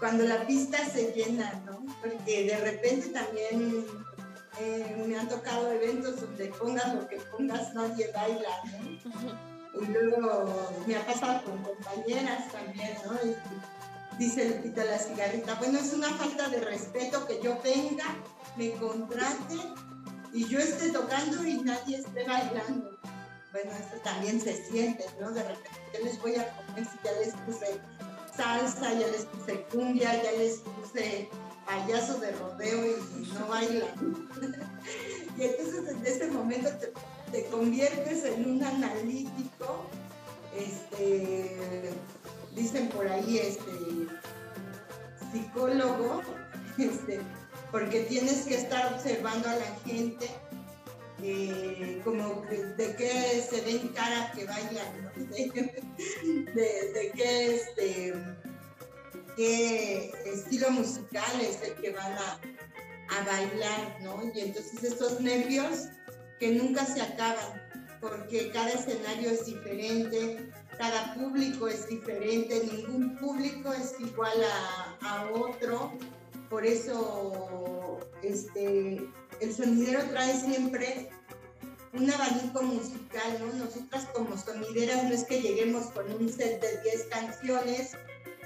cuando la pista se llena, ¿no? Porque de repente también eh, me han tocado eventos donde pongas lo que pongas, nadie baila, ¿no? Y luego me ha pasado con compañeras también, ¿no? Y dice Lupita la cigarrita, bueno, es una falta de respeto que yo venga, me contrate y yo esté tocando y nadie esté bailando. Bueno, esto también se siente, ¿no? De repente, ¿qué les voy a comer si ya les puse salsa, ya les puse cumbia, ya les puse payaso de rodeo y no bailan? [LAUGHS] y entonces en ese momento te, te conviertes en un analítico, este, dicen por ahí, este, psicólogo, [LAUGHS] este, porque tienes que estar observando a la gente eh, como de qué se ven cara que bailan, [LAUGHS] de, este, qué estilo musical es el que van a, bailar, ¿no? Y entonces estos nervios que nunca se acaban, porque cada escenario es diferente, cada público es diferente, ningún público es igual a otro, por eso este, el sonidero trae siempre un abanico musical, ¿no? Nosotras como sonideras no es que lleguemos con un set de 10 canciones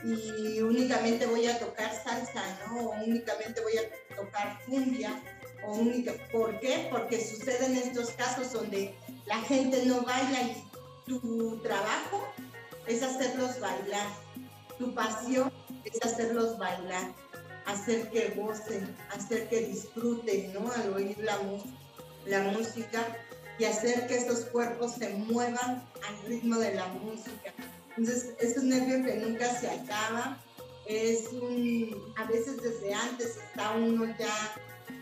y únicamente voy a tocar salsa, ¿no? O únicamente voy a tocar cumbia, o única, ¿por qué? Porque suceden estos casos donde la gente no baila y tu trabajo es hacerlos bailar, tu pasión es hacerlos bailar, hacer que gocen, hacer que disfruten, ¿no? Al oír la, la música y hacer que estos cuerpos se muevan al ritmo de la música. Entonces, es un nervio que nunca se acaba, es un, a veces desde antes está uno ya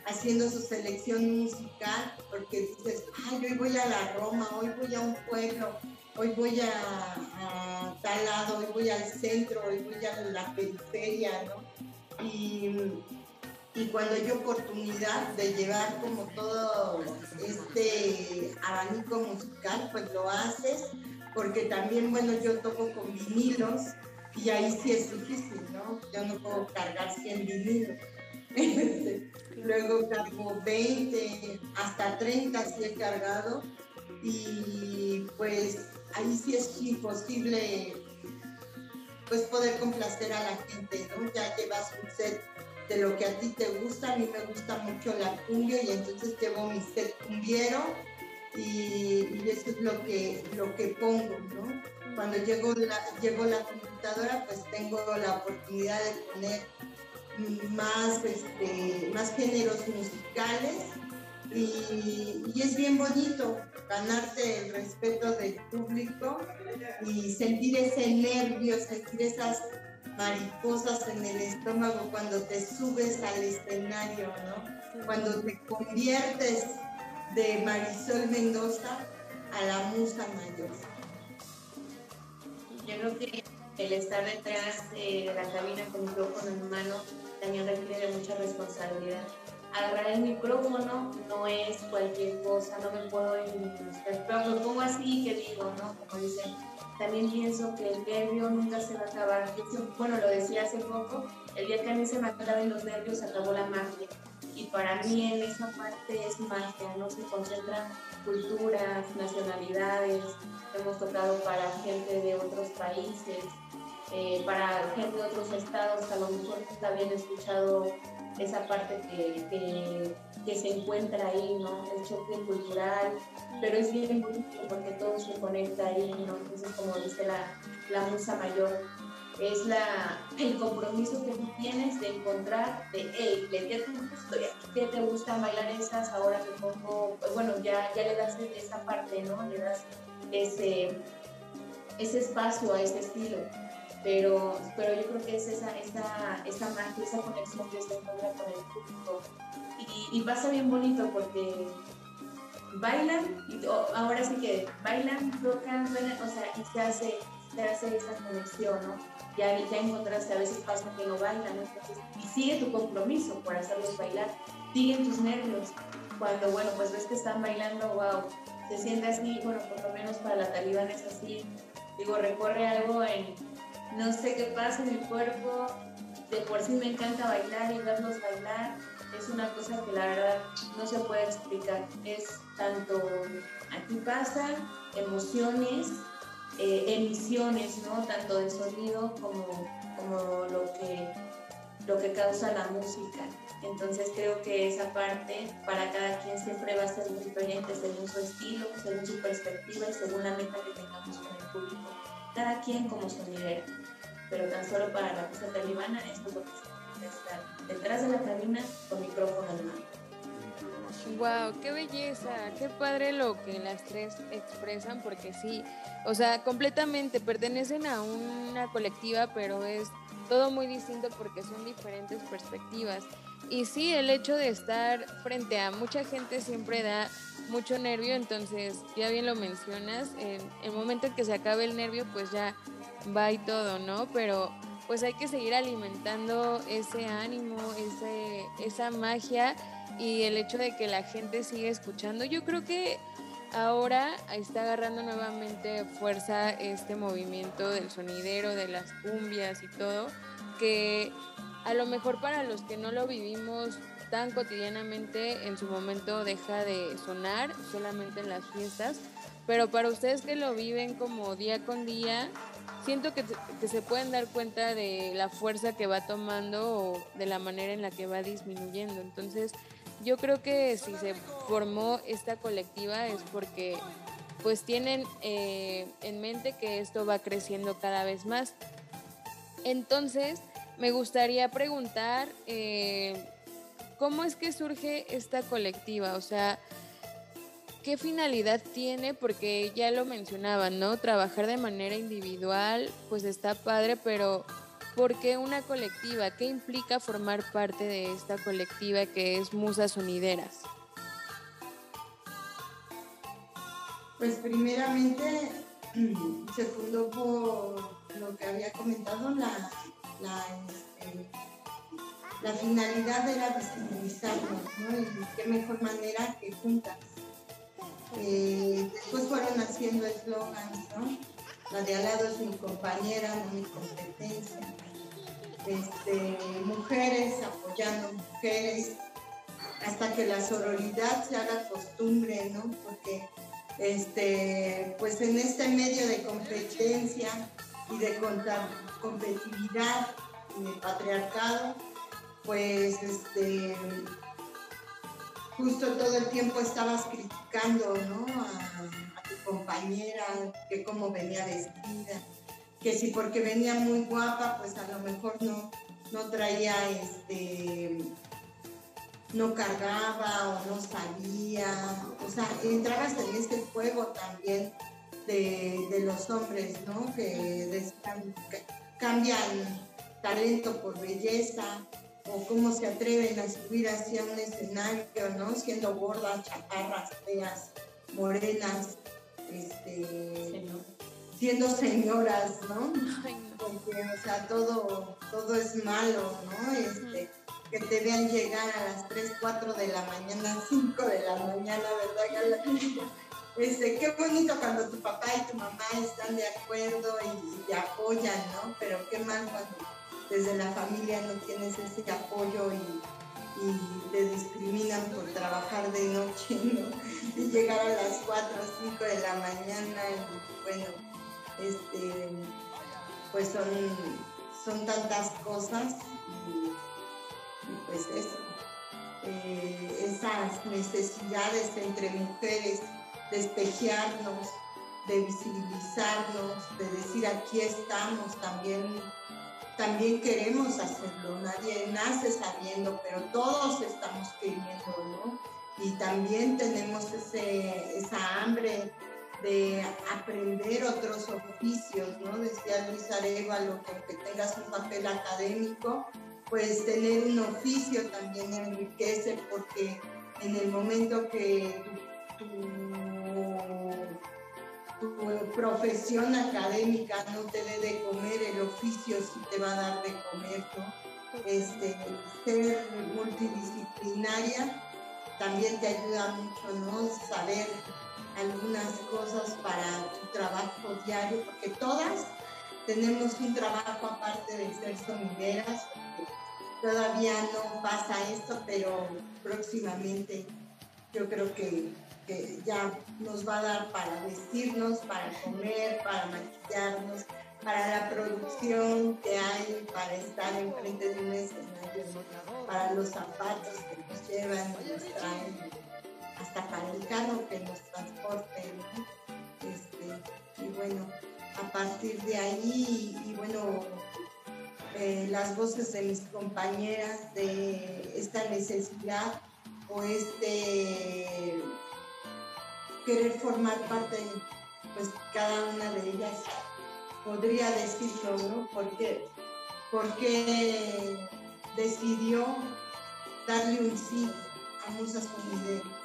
haciendo su selección musical, porque dices, ay, hoy voy a la Roma, hoy voy a un pueblo, hoy voy a tal lado, hoy voy al centro, hoy voy a la periferia, ¿no? Y, y cuando hay oportunidad de llevar como todo este abanico musical, pues lo haces, porque también, bueno, yo toco con vinilos y ahí sí es difícil, ¿no? Yo no puedo cargar 100 vinilos. [LAUGHS] Luego cargo 20, hasta 30 sí he cargado y pues ahí sí es imposible pues poder complacer a la gente, ¿no? Ya llevas un set de lo que a ti te gusta, a mí me gusta mucho la cumbia y entonces llevo mi set cumbiero y, eso es lo que, lo que pongo, ¿no? Cuando llego la, llevo la computadora, pues tengo la oportunidad de poner más, este, más géneros musicales y, es bien bonito ganarte el respeto del público y sentir ese nervio, sentir esas mariposas en el estómago cuando te subes al escenario, ¿no? Cuando te conviertes de Marisol Mendoza a la musa mayor. Yo creo que el estar detrás de la cabina con micrófono en mano también requiere de mucha responsabilidad. Agarrar el micrófono no es cualquier cosa, no me puedo pero lo así que digo, ¿no? Como dicen, también pienso que el nervio nunca se va a acabar. Bueno, lo decía hace poco, el día que a mí se me acaban los nervios, acabó la magia y para mí en esa parte es magia, ¿no? Se concentran culturas, nacionalidades, hemos tocado para gente de otros países, eh, para gente de otros estados a lo mejor nunca habían escuchado esa parte que, que, se encuentra ahí, ¿no? El choque cultural, pero es bien bonito porque todo se conecta ahí, ¿no? Entonces, como dice la, la musa mayor, es la, el compromiso que tú tienes de encontrar, de, hey, ¿qué te, te gustan bailar esas? Ahora que pongo, pues bueno, ya, ya le das esa parte, ¿no? Le das ese, ese espacio a ese estilo. Pero, pero yo creo que es esa, esa, esa magia, esa conexión que se encuentra con el público. Y, y pasa bien bonito porque bailan, y ahora sí que bailan, tocan, o sea, y se hace, se hace esa conexión, ¿no? ya, ya encontraste, a veces pasa que no bailan, y sigue tu compromiso por hacerlos bailar, siguen tus nervios, cuando, bueno, pues ves que están bailando, wow, se siente así, bueno, por lo menos para la talibana es así, digo, recorre algo en, no sé qué pasa en el cuerpo, de por sí me encanta bailar y verlos bailar, es una cosa que la verdad no se puede explicar, es tanto, aquí pasa, emociones, eh, emisiones, ¿no? Tanto de sonido como, como lo, que, lo que causa la música. Entonces creo que esa parte para cada quien siempre va a ser diferente según su estilo, según su perspectiva y según la meta que tengamos con el público. Cada quien como sonidero. Pero tan solo para la pista talibana esto es lo que se estar detrás de la cabina con micrófono en mano. Wow, qué belleza, qué padre lo que las tres expresan, porque sí, o sea, completamente pertenecen a una colectiva, pero es todo muy distinto porque son diferentes perspectivas. Y sí, el hecho de estar frente a mucha gente siempre da mucho nervio, entonces ya bien lo mencionas, en el momento en que se acabe el nervio, pues ya va y todo, ¿no? Pero pues hay que seguir alimentando ese ánimo, ese, esa magia y el hecho de que la gente sigue escuchando. Yo creo que ahora está agarrando nuevamente fuerza este movimiento del sonidero, de las cumbias y todo, que a lo mejor para los que no lo vivimos tan cotidianamente en su momento deja de sonar solamente en las fiestas, pero para ustedes que lo viven como día con día, siento que, se pueden dar cuenta de la fuerza que va tomando o de la manera en la que va disminuyendo. Entonces, yo creo que si se formó esta colectiva es porque pues tienen eh, en mente que esto va creciendo cada vez más. Entonces, me gustaría preguntar eh, cómo es que surge esta colectiva, o sea, ¿qué finalidad tiene? Porque ya lo mencionaban, ¿no? Trabajar de manera individual, pues está padre, pero ¿Por qué una colectiva? ¿Qué implica formar parte de esta colectiva que es Musas Unideras? Pues primeramente [CLEARS THROAT] se fundó por lo que había comentado, la, la, este, finalidad era visibilizarnos, ¿no? Y qué mejor manera que juntas. Eh, después fueron haciendo eslogans, ¿no? La de al lado es mi compañera, no mi competencia. Este, mujeres apoyando mujeres, hasta que la sororidad se haga costumbre, ¿no? Porque este, pues en este medio de competencia y de competitividad en el patriarcado, pues este justo todo el tiempo estabas criticando ¿no? a, tu compañera, que cómo venía vestida, que si porque venía muy guapa, pues a lo mejor no, no traía este no cargaba o no salía, o sea, entrabas en este juego también de, de los hombres, ¿no? Que cambian talento por belleza, o cómo se atreven a subir hacia un escenario, ¿no? Siendo gordas, chaparras, feas, morenas, este, siendo señoras, ¿no? Porque, o sea, todo, todo es malo, ¿no? Este, que te vean llegar a las 3, 4 de la mañana, [LAUGHS] 5 de la mañana, ¿verdad? Este, qué bonito cuando tu papá y tu mamá están de acuerdo y, y te apoyan, ¿no? Pero qué mal cuando desde la familia no tienes ese apoyo y, te discriminan por trabajar de noche, ¿no? Y llegar a las 4 o 5 de la mañana y bueno, este, pues son, son tantas cosas y, y pues eso, eh, esas necesidades entre mujeres de espejearnos, de visibilizarnos, de decir aquí estamos también también queremos hacerlo, nadie nace sabiendo, pero todos estamos queriendo, ¿no? Y también tenemos ese, esa hambre de aprender otros oficios, ¿no? Decía Luis Arevalo que aunque tengas un papel académico, pues tener un oficio también enriquece porque en el momento que tu, tu, tu profesión académica no te dé de comer, el oficio sí te va a dar de comer. Este, ser multidisciplinaria también te ayuda mucho, ¿no? Saber algunas cosas para tu trabajo diario, porque todas tenemos un trabajo aparte de ser sonideras, todavía no pasa esto, pero próximamente yo creo que, que, ya nos va a dar para vestirnos, para comer, para maquillarnos, para la producción que hay, para estar enfrente de un escenario, para los zapatos que nos llevan y nos traen hasta para el carro que nos transporte. Este, y bueno, a partir de ahí, y, y bueno, eh, las voces de mis compañeras de esta necesidad o este querer formar parte, pues cada una de ellas podría decirlo, ¿no? Porque, porque decidió darle un sí a Musas Unideras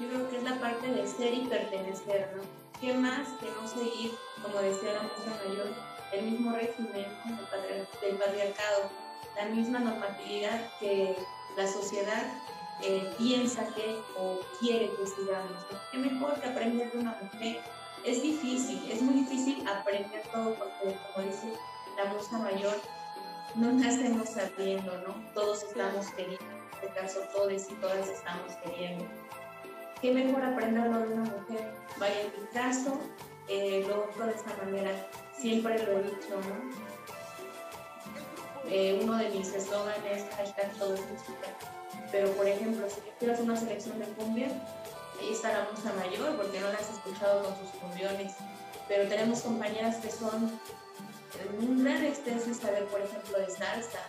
yo creo que es la parte de ser y pertenecer, ¿no? ¿Qué más que no seguir, como decía la musa mayor, el mismo régimen del patriarcado, la misma normatividad que la sociedad eh, piensa que o quiere que sigamos? ¿Qué mejor que aprender de una mujer? Es difícil, es muy difícil aprender todo porque, como dice la musa mayor, no nacemos sabiendo, ¿no? Todos estamos queriendo, en este caso todos y todas estamos queriendo qué mejor aprenderlo de una mujer. Vaya, en mi caso, eh, lo otro de esta manera, siempre lo he dicho, ¿no? Eh, uno de mis eslóganes es hashtag todo es música. Pero, por ejemplo, si quiero una selección de cumbia, ahí está la musa mayor, porque no la has escuchado con sus cumbiones. Pero tenemos compañeras que son un gran extenso en saber, por ejemplo, de salsa,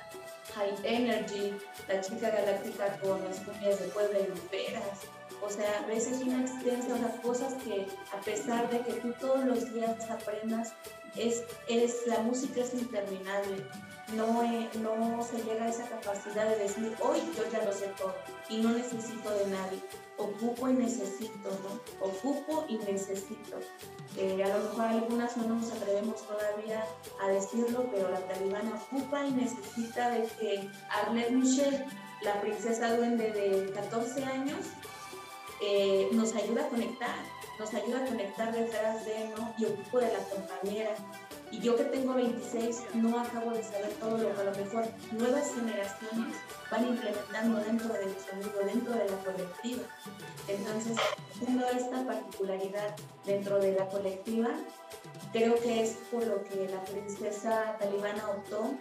High Energy, la chica galáctica con las cumbias de Puebla y Luperas, o sea, a veces una extensa, sea, cosas que a pesar de que tú todos los días aprendas, es, es, la música es interminable. No, eh, no se llega a esa capacidad de decir, hoy yo ya lo sé todo y no necesito de nadie. Ocupo y necesito, ¿no? Ocupo y necesito. Eh, a lo mejor algunas no nos atrevemos todavía a decirlo, pero la talibana ocupa y necesita de que Arlette Michel, la princesa duende de 14 años, eh, nos ayuda a conectar, nos ayuda a conectar detrás de, ¿no? Y ocupo de la compañera. Y yo que tengo 26 no acabo de saber todo lo que a lo mejor nuevas generaciones van implementando dentro del sonido, dentro de la colectiva. Entonces, siendo esta particularidad dentro de la colectiva, creo que es por lo que la princesa talibana optó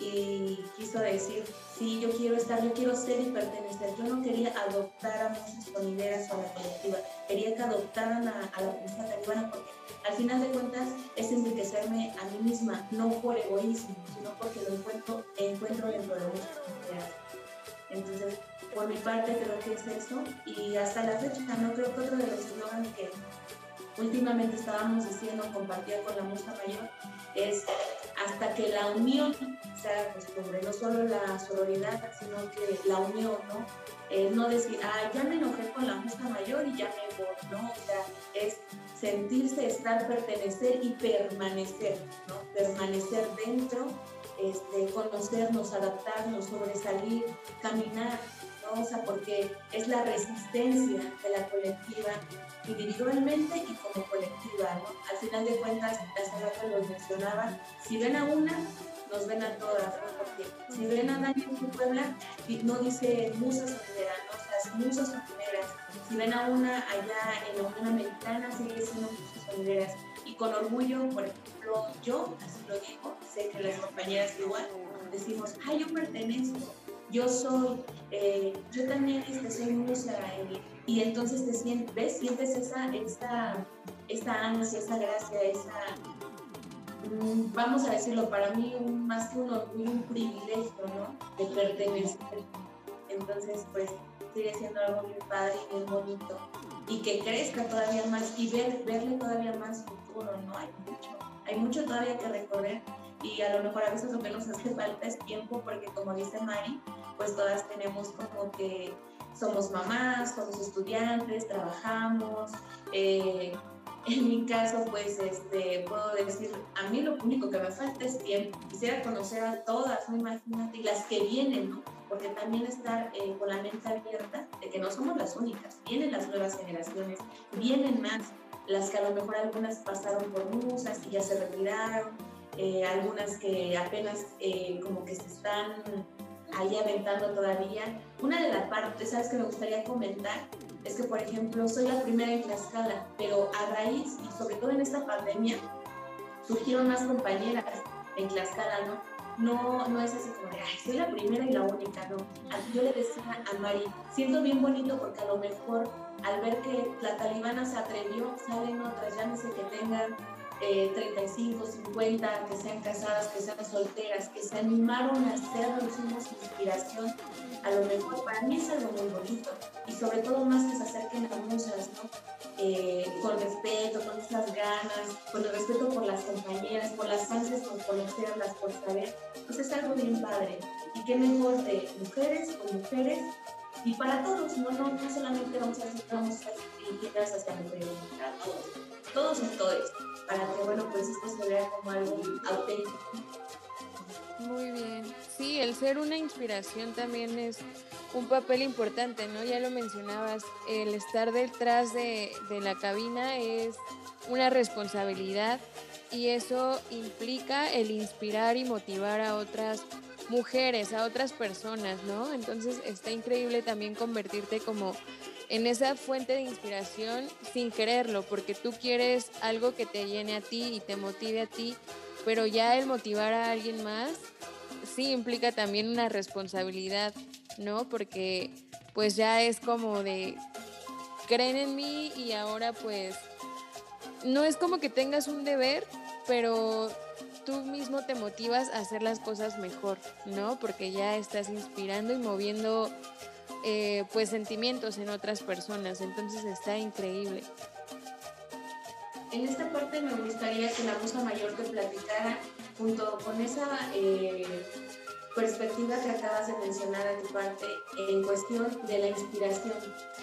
y quiso decir, sí, yo quiero estar, yo quiero ser y pertenecer. Yo no quería adoptar a muchas sonideras o a la colectiva, quería que adoptaran a, la princesa talibana porque al final de cuentas es enriquecerme a mí misma, no por egoísmo, sino porque lo encuentro, encuentro dentro de muchas comunidades. Entonces, por mi parte creo que es eso y hasta la fecha no creo que otro de los eslogans que últimamente estábamos diciendo, compartía con la musa mayor, es hasta que la unión sea costumbre, no solo la sororidad, sino que la unión, ¿no? Eh, no decir, ah, ya me enojé con la musa mayor y ya me voy, ¿no? O sea, es sentirse, estar, pertenecer y permanecer, ¿no? Permanecer dentro, este, conocernos, adaptarnos, sobresalir, caminar, porque es la resistencia de la colectiva individualmente y como colectiva, ¿no? Al final de cuentas, hace rato lo mencionaba, si ven a una, nos ven a todas, ¿no? Porque si ven a Dani en Puebla, no dice musas sonideras, ¿no? Sea, musas sonideras. Si ven a una allá en la Unión Americana, sigue siendo musas sonideras. Y con orgullo, por ejemplo, yo, así lo digo, sé que las compañeras igual, decimos, ay, yo pertenezco, yo soy, eh, yo también este, soy musa, eh, y entonces te sientes, ¿ves? Sientes esa, esa, esa ansia, esa gracia, esa, mm, vamos a decirlo, para mí un, más que un orgullo, un privilegio, ¿no? De pertenecer. Entonces, pues, sigue siendo algo muy padre y muy bonito. Y que crezca todavía más y ver, verle todavía más futuro, ¿no? Hay mucho, hay mucho todavía que recorrer y a lo mejor a veces lo que nos hace falta es tiempo porque como dice Mari, pues todas tenemos como que somos mamás, somos estudiantes, trabajamos. Eh, en mi caso, pues este, puedo decir, a mí lo único que me falta es tiempo. Quisiera conocer a todas, no imagínate, y las que vienen, ¿no? Porque también estar eh, con la mente abierta de que no somos las únicas, vienen las nuevas generaciones, vienen más, las que a lo mejor algunas pasaron por musas y ya se retiraron, eh, algunas que apenas como que se están ahí aventando todavía. Una de las partes, ¿sabes que me gustaría comentar? Es que, por ejemplo, soy la primera en Tlaxcala, pero a raíz y sobre todo en esta pandemia, surgieron más compañeras en Tlaxcala, ¿no? No, no es así como de, ay, soy la primera y la única, no. Yo le decía a Mari, siento bien bonito porque a lo mejor al ver que la talibana se atrevió, salen otras, ya no sé que tengan 35, eh, 50, que sean casadas, que sean solteras, que se animaron a hacerlo, hicimos inspiración. A lo mejor para mí es algo muy bonito y sobre todo más que se acerquen a musas, ¿no? Eh, con respeto, con esas ganas, con el respeto por las compañeras, por las ansias por conocerlas, por saber, pues es algo bien padre. Y qué mejor de mujeres con mujeres y para todos, no, no, no solamente vamos a hacer, vamos a dirigidas hacia mujeres, para todos, todos y todos para que, bueno, pues esto se vea como algo auténtico. Muy bien. Sí, el ser una inspiración también es un papel importante, ¿no? Ya lo mencionabas, el estar detrás de, de la cabina es una responsabilidad y eso implica el inspirar y motivar a otras mujeres, a otras personas, ¿no? Entonces está increíble también convertirte como en esa fuente de inspiración sin quererlo, porque tú quieres algo que te llene a ti y te motive a ti, pero ya el motivar a alguien más sí implica también una responsabilidad, ¿no? Porque pues ya es como de creen en mí y ahora pues no es como que tengas un deber, pero tú mismo te motivas a hacer las cosas mejor, ¿no? Porque ya estás inspirando y moviendo eh, pues sentimientos en otras personas. Entonces está increíble. En esta parte me gustaría que la musa mayor te platicara junto con esa eh, perspectiva que acabas de mencionar a tu parte en cuestión de la inspiración,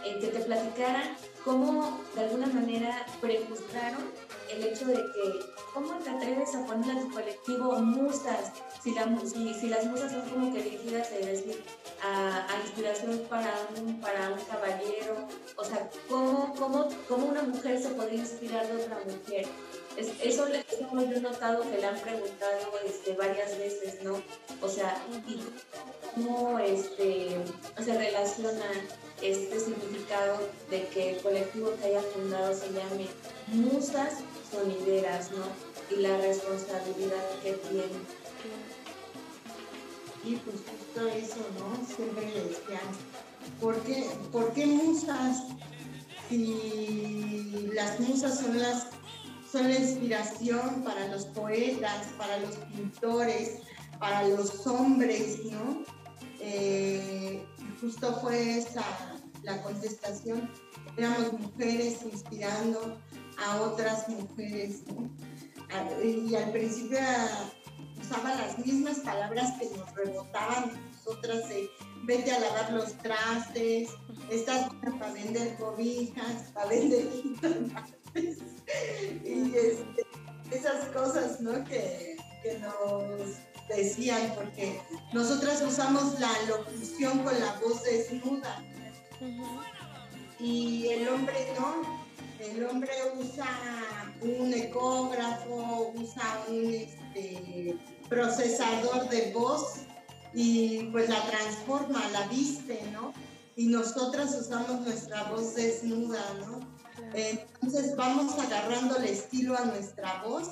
que te platicara cómo de alguna manera prejuzgaron el hecho de que, ¿cómo te atreves a poner a tu colectivo musas si, la, si, si las musas son como que dirigidas decir, a, inspiración para un, para un caballero, o sea, ¿cómo, cómo, cómo una mujer se podría inspirar de otra mujer? Es, eso, eso yo he notado que le han preguntado este, varias veces, ¿no? O sea, ¿y cómo este, se relaciona este significado de que el colectivo que haya fundado se llame Musas Sonideras, ¿no? Y la responsabilidad que tiene. Y pues justo eso, ¿no? Siempre le decían, ¿por qué, ¿por qué musas? Si las musas son las son la inspiración para los poetas, para los pintores, para los hombres, ¿no? Eh, justo fue esa la contestación. Éramos mujeres inspirando a otras mujeres, ¿no? Y al principio usaba las mismas palabras que nos rebotaban nosotras de vete a lavar los trastes, estás para vender cobijas, para vender y este, esas cosas, ¿no? Que, que, nos decían, porque nosotras usamos la locución con la voz desnuda. Y el hombre no, el hombre usa un ecógrafo, usa un este, procesador de voz y pues la transforma, la viste, ¿no? Y nosotras usamos nuestra voz desnuda, ¿no? Entonces vamos agarrando el estilo a nuestra voz.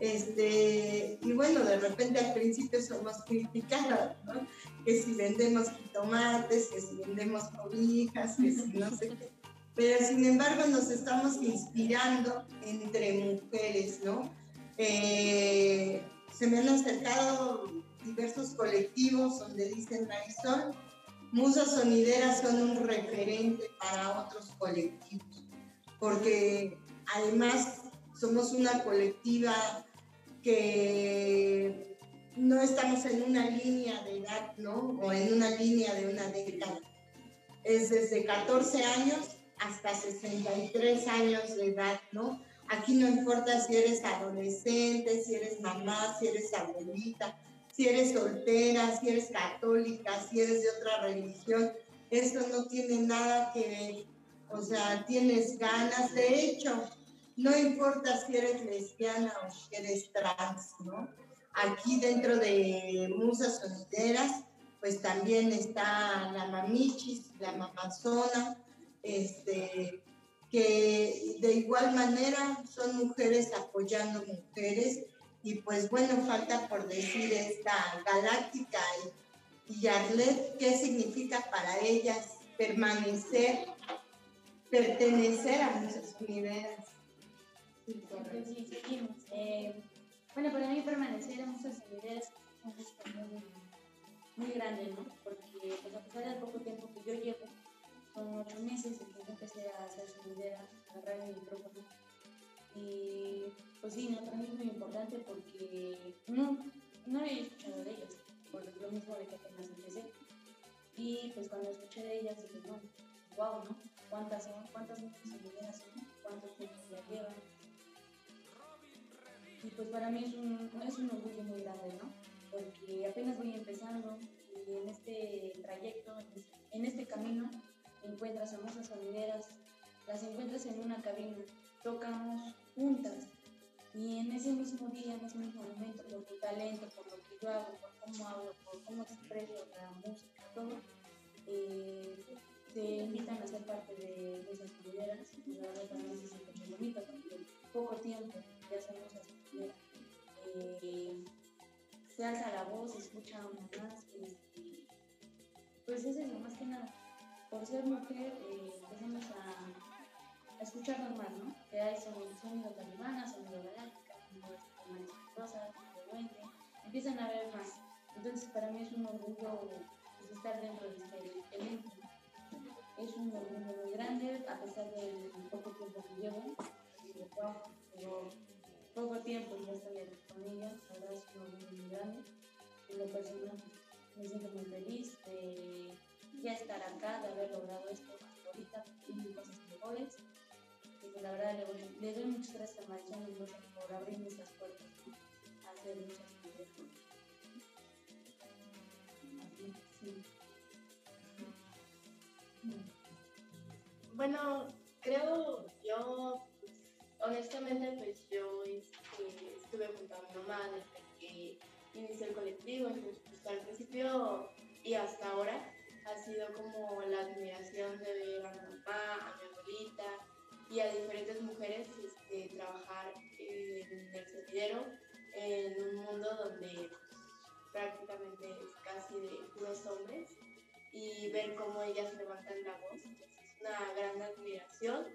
Este, y bueno, de repente al principio somos criticadas, ¿no? Que si vendemos tomates, que si vendemos cobijas, que si no sé qué. Pero sin embargo nos estamos inspirando entre mujeres, ¿no? Eh, se me han acercado diversos colectivos donde dicen Marisol, musas sonideras son un referente para otros colectivos porque además somos una colectiva que no estamos en una línea de edad, ¿no? O en una línea de una década. Es desde 14 años hasta 63 años de edad, ¿no? Aquí no importa si eres adolescente, si eres mamá, si eres abuelita, si eres soltera, si eres católica, si eres de otra religión. Eso no tiene nada que ver o sea, tienes ganas. De hecho, no importa si eres lesbiana o si eres trans, ¿no? Aquí dentro de Musas Sonideras, pues también está la mamichis, la mamazona, este, que de igual manera son mujeres apoyando mujeres. Y pues bueno, falta por decir esta galáctica y, y Arlet, ¿qué significa para ellas permanecer pertenecer a nuestras primeras. Sí, seguimos. Eh, bueno, para mí permanecer en muchas ideas es un gusto muy, muy grande, ¿no? Porque pues, a pesar del poco tiempo que yo llevo, son ocho meses empecé a hacer su idea, a agarrar el micrófono. Y pues sí, no, mí es muy importante porque no, no había escuchado de ellas, por lo mismo de que apenas empecé. Y pues cuando escuché de ellas dije, no, wow, ¿no? cuántas son, cuántas mujeres son, cuántos tiempos ya llevan. Y pues para mí es un, es un orgullo muy grande, ¿no? Porque apenas voy empezando y en este trayecto, en este camino, encuentras a muchas sonideras, las encuentras en una cabina, tocamos juntas. Y en ese mismo día, en ese mismo momento, por tu talento, por lo que yo hago, por cómo hablo, por cómo expreso la música, todo, eh, te invitan a ser parte de, esas lideras y la verdad también se siente muy bonito porque en poco tiempo ya hacemos esas eh, se alza la voz, se escucha más, este, pues es eso, más que nada. Por ser mujer eh, empezamos a, a, escucharnos más, ¿no? Que hay sonido talibana, sonido galáctica, sonido mariposa, sonido empiezan a ver más. Entonces para mí es un orgullo pues, estar dentro de este evento es un orgullo muy grande, a pesar del poco tiempo que llevo. Pero poco tiempo ya estoy con ella, la verdad es un orgullo muy grande. En lo personal me siento muy feliz ya estar acá, de haber logrado esto ahorita, y cosas mejores. Y que la verdad le, doy muchas gracias a Marisol y por abrirme estas puertas hacer muchas cosas. Bueno, creo yo, honestamente, pues yo este, estuve junto a mi mamá desde que inicié el colectivo, entonces pues, al principio y hasta ahora ha sido como la admiración de ver a mi mamá, a mi abuelita y a diferentes mujeres este, trabajar en el servidero en un mundo donde prácticamente es casi de puros hombres y ver cómo ellas levantan la voz. Es una gran admiración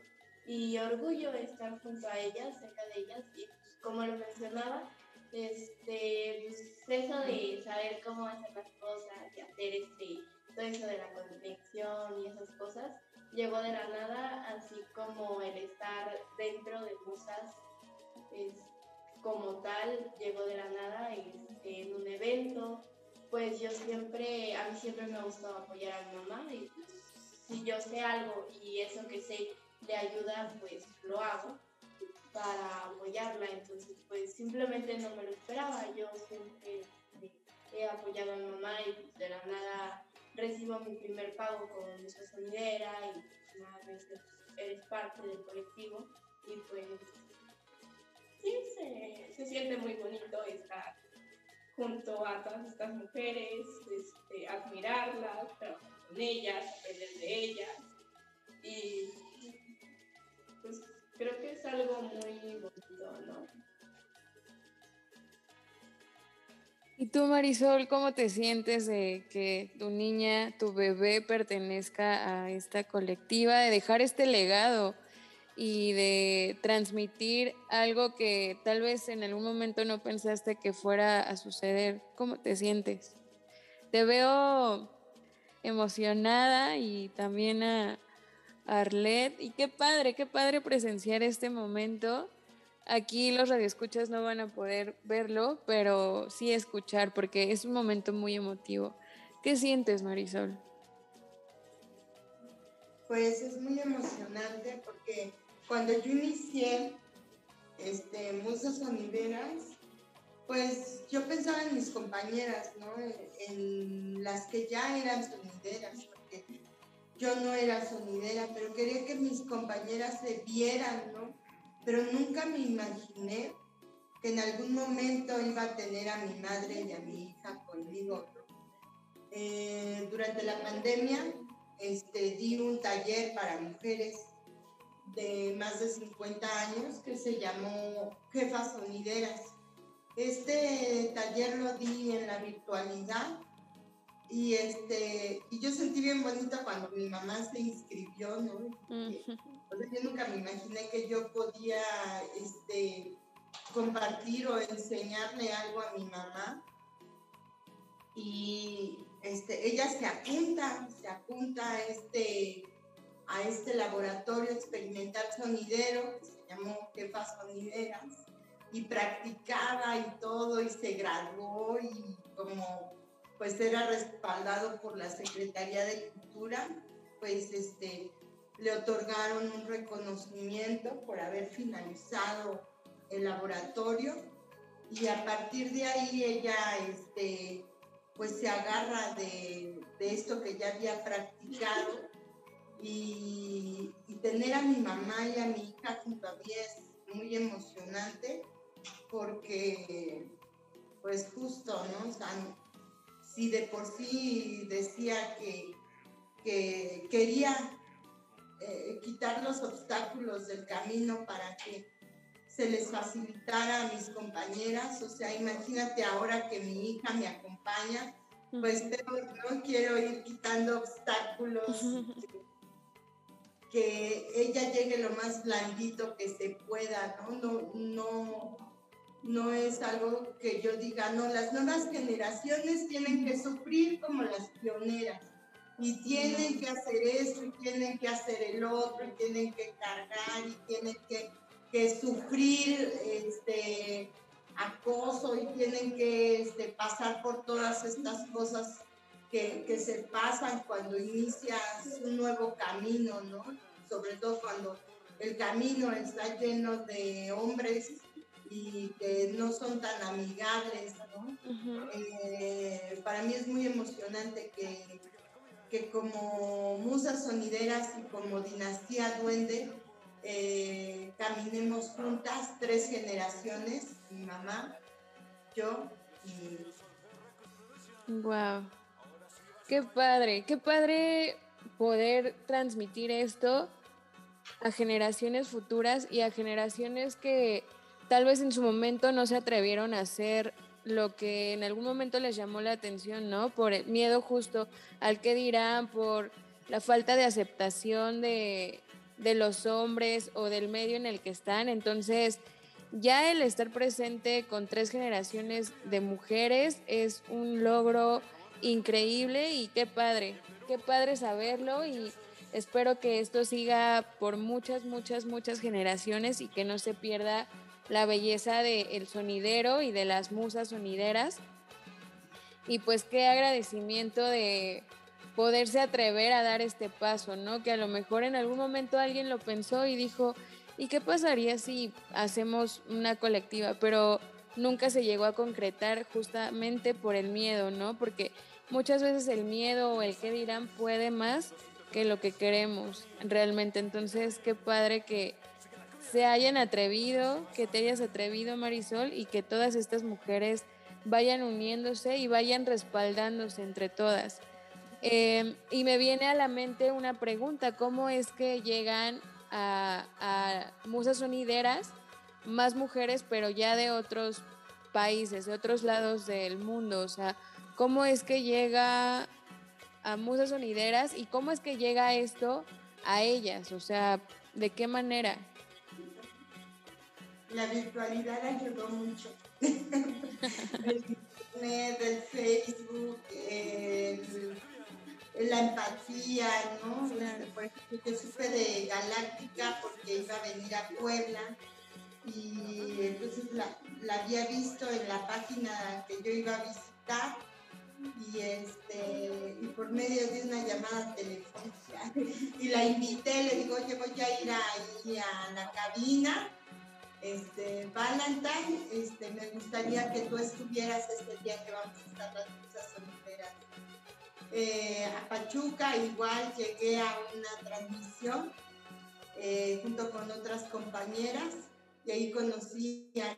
y orgullo estar junto a ellas, cerca de ellas y como lo mencionaba, este, pues eso de saber cómo hacer las cosas y hacer este, todo eso de la conexión y esas cosas, llegó de la nada, así como el estar dentro de musas es, como tal, llegó de la nada este, en un evento, pues yo siempre, a mí siempre me ha gustado apoyar a mi mamá y pues, si yo sé algo y eso que sé le ayuda, pues lo hago para apoyarla. Entonces, pues simplemente no me lo esperaba. Yo siempre he apoyado a mi mamá y pues, de la nada recibo mi primer pago con Musa Sonidera y pues, vez eres parte del colectivo y pues sí, se, se siente muy bonito estar junto a todas estas mujeres, este, admirarlas, trabajar con ellas, aprender de ellas y pues creo que es algo muy bonito, ¿no? ¿Y tú, Marisol, cómo te sientes de que tu niña, tu bebé pertenezca a esta colectiva, de dejar este legado y de transmitir algo que tal vez en algún momento no pensaste que fuera a suceder? ¿Cómo te sientes? Te veo emocionada y también a, Arlet. Y qué padre, qué padre presenciar este momento Aquí los radioescuchas no van a poder verlo, pero sí escuchar porque es un momento muy emotivo. ¿Qué sientes, Marisol? Pues es muy emocionante porque cuando yo inicié este, Musas Sonideras, pues yo pensaba en mis compañeras, ¿no? En las que ya eran sonideras, porque yo no era sonidera, pero quería que mis compañeras se vieran, ¿no? Pero nunca me imaginé que en algún momento iba a tener a mi madre y a mi hija conmigo. Eh, durante la pandemia este, di un taller para mujeres de más de 50 años que se llamó Jefas Sonideras. Este taller lo di en la virtualidad y, este, y yo sentí bien bonito cuando mi mamá se inscribió, ¿no? Yo nunca me imaginé que yo podía este, compartir o enseñarle algo a mi mamá. Y este, ella se apunta, se apunta a este, a este laboratorio experimental sonidero que se llamó Jefas Sonideras y practicaba y todo y se graduó y como pues era respaldado por la Secretaría de Cultura, pues este, le otorgaron un reconocimiento por haber finalizado el laboratorio y a partir de ahí ella este, pues se agarra de, esto que ya había practicado y, tener a mi mamá y a mi hija junto a mí es muy emocionante porque pues justo, ¿no? si de por sí decía que, que quería eh, quitar los obstáculos del camino para que se les facilitara a mis compañeras, o sea, imagínate ahora que mi hija me acompaña, pues no quiero ir quitando obstáculos, [LAUGHS] que ella llegue lo más blandito que se pueda, ¿no? No, no, no es algo que yo diga, no, las nuevas generaciones tienen que sufrir como las pioneras y tienen que hacer esto y tienen que hacer el otro y tienen que cargar y tienen que, sufrir este acoso y tienen que este, pasar por todas estas cosas que, que se pasan cuando inicias un nuevo camino, ¿no? Sobre todo cuando el camino está lleno de hombres y que no son tan amigables, ¿no? Eh, para mí es muy emocionante que, que como musas sonideras y como dinastía duende eh, caminemos juntas tres generaciones, mi mamá, yo y... Wow. Qué padre, qué padre poder transmitir esto a generaciones futuras y a generaciones que tal vez en su momento no se atrevieron a hacer lo que en algún momento les llamó la atención, ¿no? Por el miedo justo al que dirán, por la falta de aceptación de, de los hombres o del medio en el que están. Entonces, ya el estar presente con tres generaciones de mujeres es un logro increíble y qué padre, qué padre saberlo y espero que esto siga por muchas, muchas, muchas generaciones y que no se pierda la belleza del sonidero y de las musas sonideras. Y pues qué agradecimiento de poderse atrever a dar este paso, ¿no? Que a lo mejor en algún momento alguien lo pensó y dijo, ¿y qué pasaría si hacemos una colectiva? Pero nunca se llegó a concretar justamente por el miedo, ¿no? Porque muchas veces el miedo o el qué dirán puede más que lo que queremos realmente. Entonces, qué padre que se hayan atrevido, que te hayas atrevido, Marisol, y que todas estas mujeres vayan uniéndose y vayan respaldándose entre todas. Em, y me viene a la mente una pregunta, ¿cómo es que llegan a, a musas sonideras más mujeres, pero ya de otros países, de otros lados del mundo? O sea, ¿cómo es que llega a musas sonideras y cómo es que llega esto a ellas? O sea, ¿de qué manera? La virtualidad ayudó mucho. [LAUGHS] el internet, el Facebook, la empatía, ¿no? Este, por ejemplo, yo supe de Galáctica porque iba a venir a Puebla y entonces la, la había visto en la página que yo iba a visitar y este y por medio de una llamada telefónica [LAUGHS] y la invité, le digo, oye, voy a ir ahí a la cabina este, Valentine, este, me gustaría que tú estuvieras este día que vamos a estar las cosas solteras. Eh, a Pachuca igual llegué a una transmisión eh, junto con otras compañeras y ahí conocí a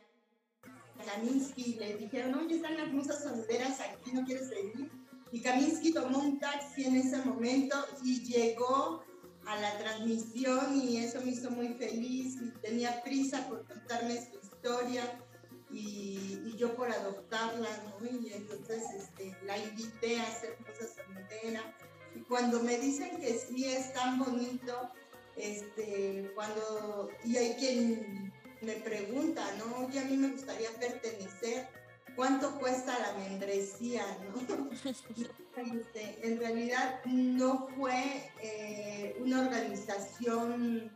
Kaminsky y le dijeron, oye, están las musas solteras aquí, ¿no quieres venir? Y Kaminsky tomó un taxi en ese momento y llegó a la transmisión y eso me hizo muy feliz y tenía prisa por contarme su historia y, yo por adoptarla, ¿no? Y entonces este, la invité a hacer cosas solteras y cuando me dicen que sí es tan bonito, este, cuando, y hay quien me pregunta, ¿no? Oye, a mí me gustaría pertenecer, ¿cuánto cuesta la membresía, no? Este, en realidad no fue eh, una organización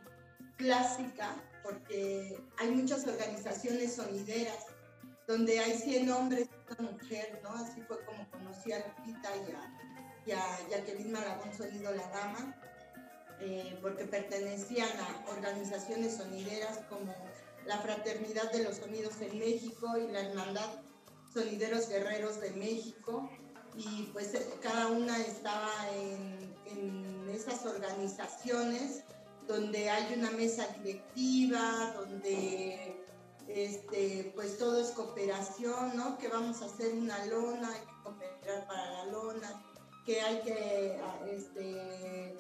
clásica, porque hay muchas organizaciones sonideras donde hay 100 hombres y una mujer, ¿no? Así fue como conocí a Lupita y a, y a Jacqueline Maragón Sonido La Dama, eh, porque pertenecían a organizaciones sonideras como la Fraternidad de los Sonidos en México y la Hermandad Sonideros Guerreros de México, y pues eh, cada una estaba en, esas organizaciones donde hay una mesa directiva, donde este, pues todo es cooperación, ¿no? Que vamos a hacer una lona, hay que cooperar para la lona, que hay que este,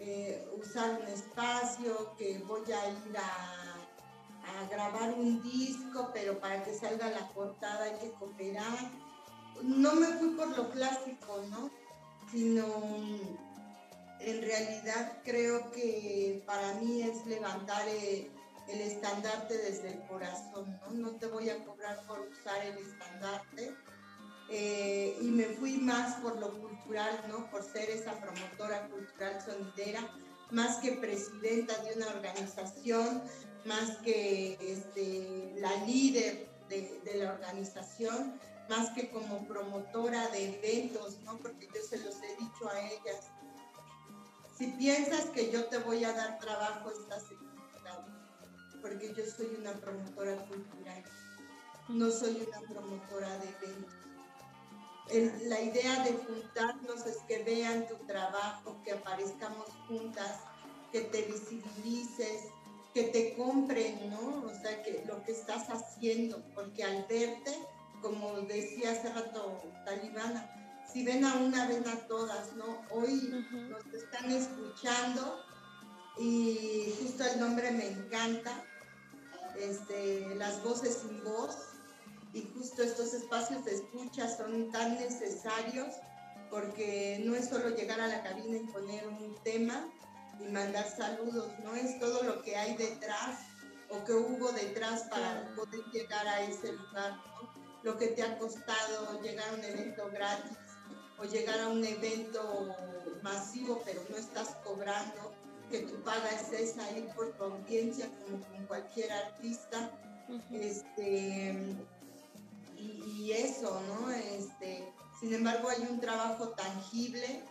eh, usar un espacio, que voy a ir a, a grabar un disco, pero para que salga la portada hay que cooperar no me fui por lo clásico, ¿no? Sino en realidad creo que para mí es levantar el, estandarte desde el corazón, ¿no? No te voy a cobrar por usar el estandarte. Eh, y me fui más por lo cultural, ¿no? Por ser esa promotora cultural sonidera, más que presidenta de una organización, más que este, la líder de, de la organización, más que como promotora de eventos, ¿no? Porque yo se los he dicho a ellas. Si piensas que yo te voy a dar trabajo, estás equivocado. porque yo soy una promotora cultural, no soy una promotora de eventos. El- la idea de juntarnos es que vean tu trabajo, que aparezcamos juntas, que te visibilices, que te compren, ¿no? O sea, que lo que estás haciendo, porque al verte, como decía hace rato Talibana, si ven a una, ven a todas, ¿no? Hoy nos están escuchando y justo el nombre me encanta, este, las voces sin voz, y justo estos espacios de escucha son tan necesarios porque no es solo llegar a la cabina y poner un tema y mandar saludos, no es todo lo que hay detrás o que hubo detrás para poder llegar a ese lugar, ¿no? lo que te ha costado llegar a un evento gratis o llegar a un evento masivo pero no estás cobrando, que tu paga es esa, ir por tu audiencia como con cualquier artista. Este, y, y eso, ¿no? Este, sin embargo, hay un trabajo tangible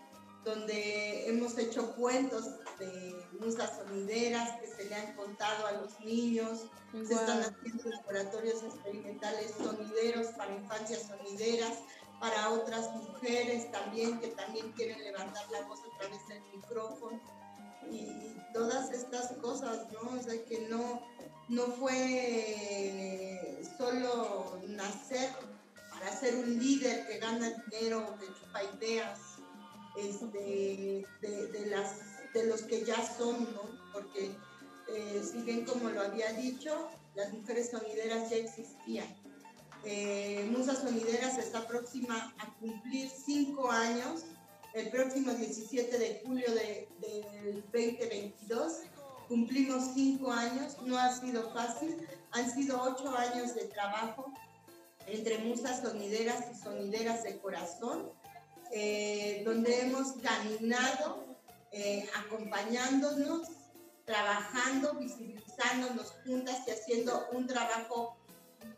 donde hemos hecho cuentos de musas sonideras que se le han contado a los niños, se están haciendo laboratorios experimentales sonideros para infancias sonideras, para otras mujeres también que también quieren levantar la voz a través del micrófono. Y todas estas cosas, ¿no? O sea, que no, no fue solo nacer para ser un líder que gana dinero, que chupa ideas, este, de, de las, de los que ya son, ¿no? Porque eh, si bien como lo había dicho, las mujeres sonideras ya existían. Eh, Musa Sonideras está próxima a cumplir cinco años el próximo 17 de julio de- del 2022. Cumplimos cinco años, no ha sido fácil, han sido ocho años de trabajo entre musas sonideras y sonideras de corazón, eh, donde hemos caminado eh, acompañándonos, trabajando, visibilizándonos juntas y haciendo un trabajo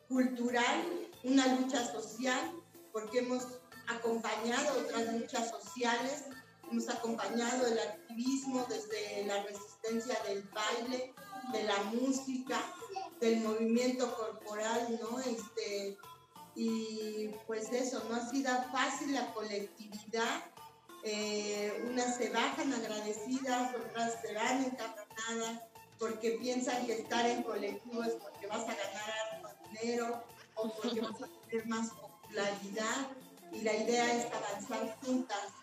cultural, una lucha social, porque hemos acompañado otras luchas sociales, hemos acompañado el activismo desde la resistencia del baile, de la música, del movimiento corporal, ¿no? Este, y pues eso, no ha sido fácil la colectividad, eh, unas se bajan agradecidas, otras se van encabronadas, porque piensan que estar en colectivo es porque vas a ganar harto dinero o porque vas a tener más popularidad. Y la idea es avanzar juntas,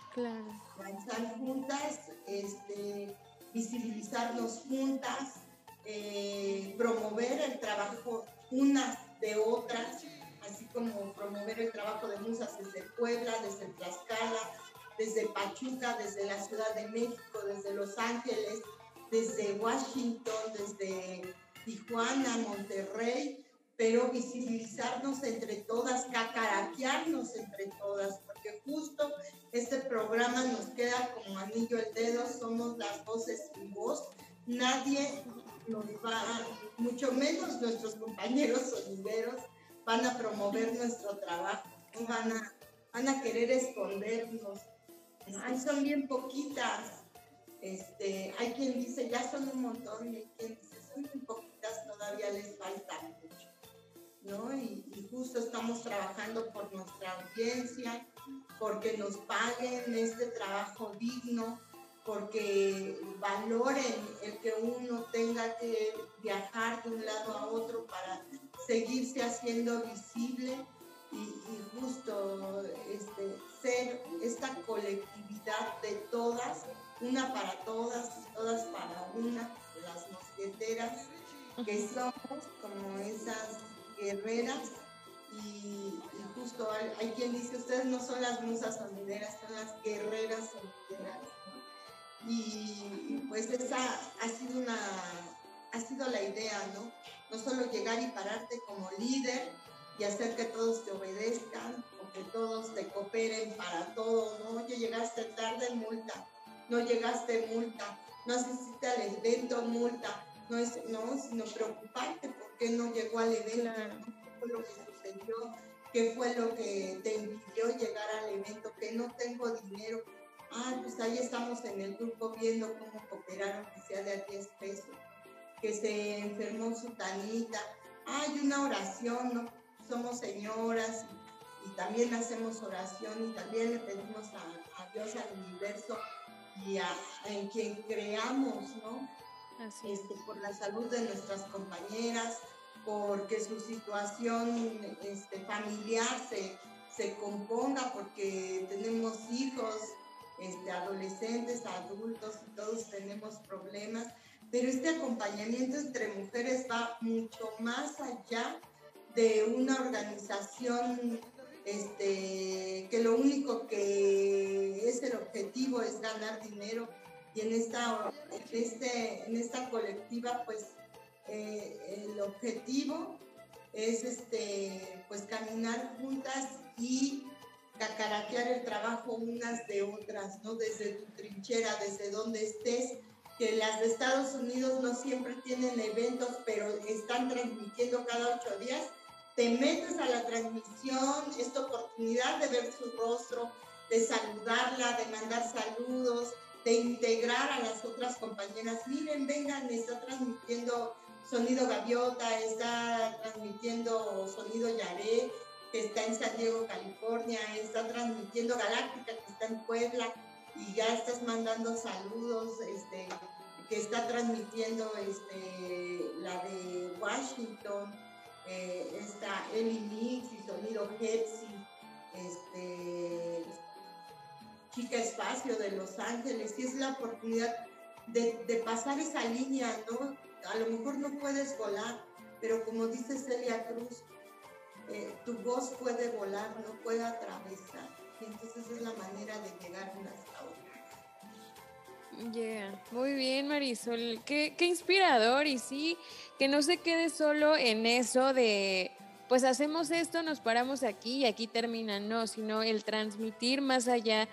avanzar juntas, este, visibilizarnos juntas, eh, promover el trabajo unas de otras, así como promover el trabajo de musas desde Puebla, desde Tlaxcala, desde Pachuca, desde la Ciudad de México, desde Los Ángeles, desde Washington, desde Tijuana, Monterrey, pero visibilizarnos entre todas, cacaraquearnos entre todas, porque justo este programa nos queda como anillo al dedo, somos las voces sin voz, nadie nos va, mucho menos nuestros compañeros [LAUGHS] sonideros, van a promover nuestro trabajo, no van a, van a querer escondernos. Ay, son bien poquitas. Este, hay quien dice, ya son un montón, y hay quien dice, son bien poquitas, todavía les falta mucho. ¿no? Y, y justo estamos trabajando por nuestra audiencia, porque nos paguen este trabajo digno, porque valoren el que uno tenga que viajar de un lado a otro para seguirse haciendo visible y, y justo este, ser esta colectividad de todas, una para todas y todas para una, las mosqueteras, que somos como esas guerreras y, y justo hay, hay quien dice, ustedes no son las musas sonideras, son las guerreras sonideras. ¿no? Y, y pues esa ha sido una, ha sido la idea, ¿no? No solo llegar y pararte como líder y hacer que todos te obedezcan o que todos te cooperen para todo, ¿no? Oye, llegaste tarde, multa, no llegaste, multa, no asististe al evento, multa, no, es, no sino preocuparte por qué no llegó al evento, qué fue lo que sucedió, qué fue lo que te impidió llegar al evento, que no tengo dinero. Ah, pues ahí estamos en el grupo viendo cómo cooperar, aunque sea de a 10 pesos. Que se enfermó su tanita. Hay una oración, ¿no? Somos señoras y, también hacemos oración y también le pedimos a, a Dios, al universo y a, en quien creamos, ¿no? Este, por la salud de nuestras compañeras, porque su situación este, familiar se, se componga, porque tenemos hijos, este, adolescentes, adultos, y todos tenemos problemas, pero este acompañamiento entre mujeres va mucho más allá de una organización este, que lo único que es el objetivo es ganar dinero y en esta, en este, en esta colectiva pues eh, el objetivo es este, pues caminar juntas y cacaraquear el trabajo unas de otras, ¿no? Desde tu trinchera, desde donde estés, que las de Estados Unidos no siempre tienen eventos, pero están transmitiendo cada ocho días, te metes a la transmisión, es tu oportunidad de ver su rostro, de saludarla, de mandar saludos, de integrar a las otras compañeras. Miren, vengan, está transmitiendo Sonido Gaviota, está transmitiendo Sonido Yaré, que está en San Diego, California, está transmitiendo Galáctica, que está en Puebla, y ya estás mandando saludos, este, que está transmitiendo este, la de Washington, eh, está Eli Mix y Sonido Hepsi, este, Chica Espacio de Los Ángeles, y es la oportunidad de, pasar esa línea, ¿no? A lo mejor no puedes volar, pero como dice Celia Cruz, eh, tu voz puede volar, no puede atravesar. Y entonces es la manera de llegar a otras. Yeah, muy bien Marisol, qué, qué inspirador. Y sí, que no se quede solo en eso de, pues hacemos esto, nos paramos aquí y aquí termina, no, sino el transmitir más allá.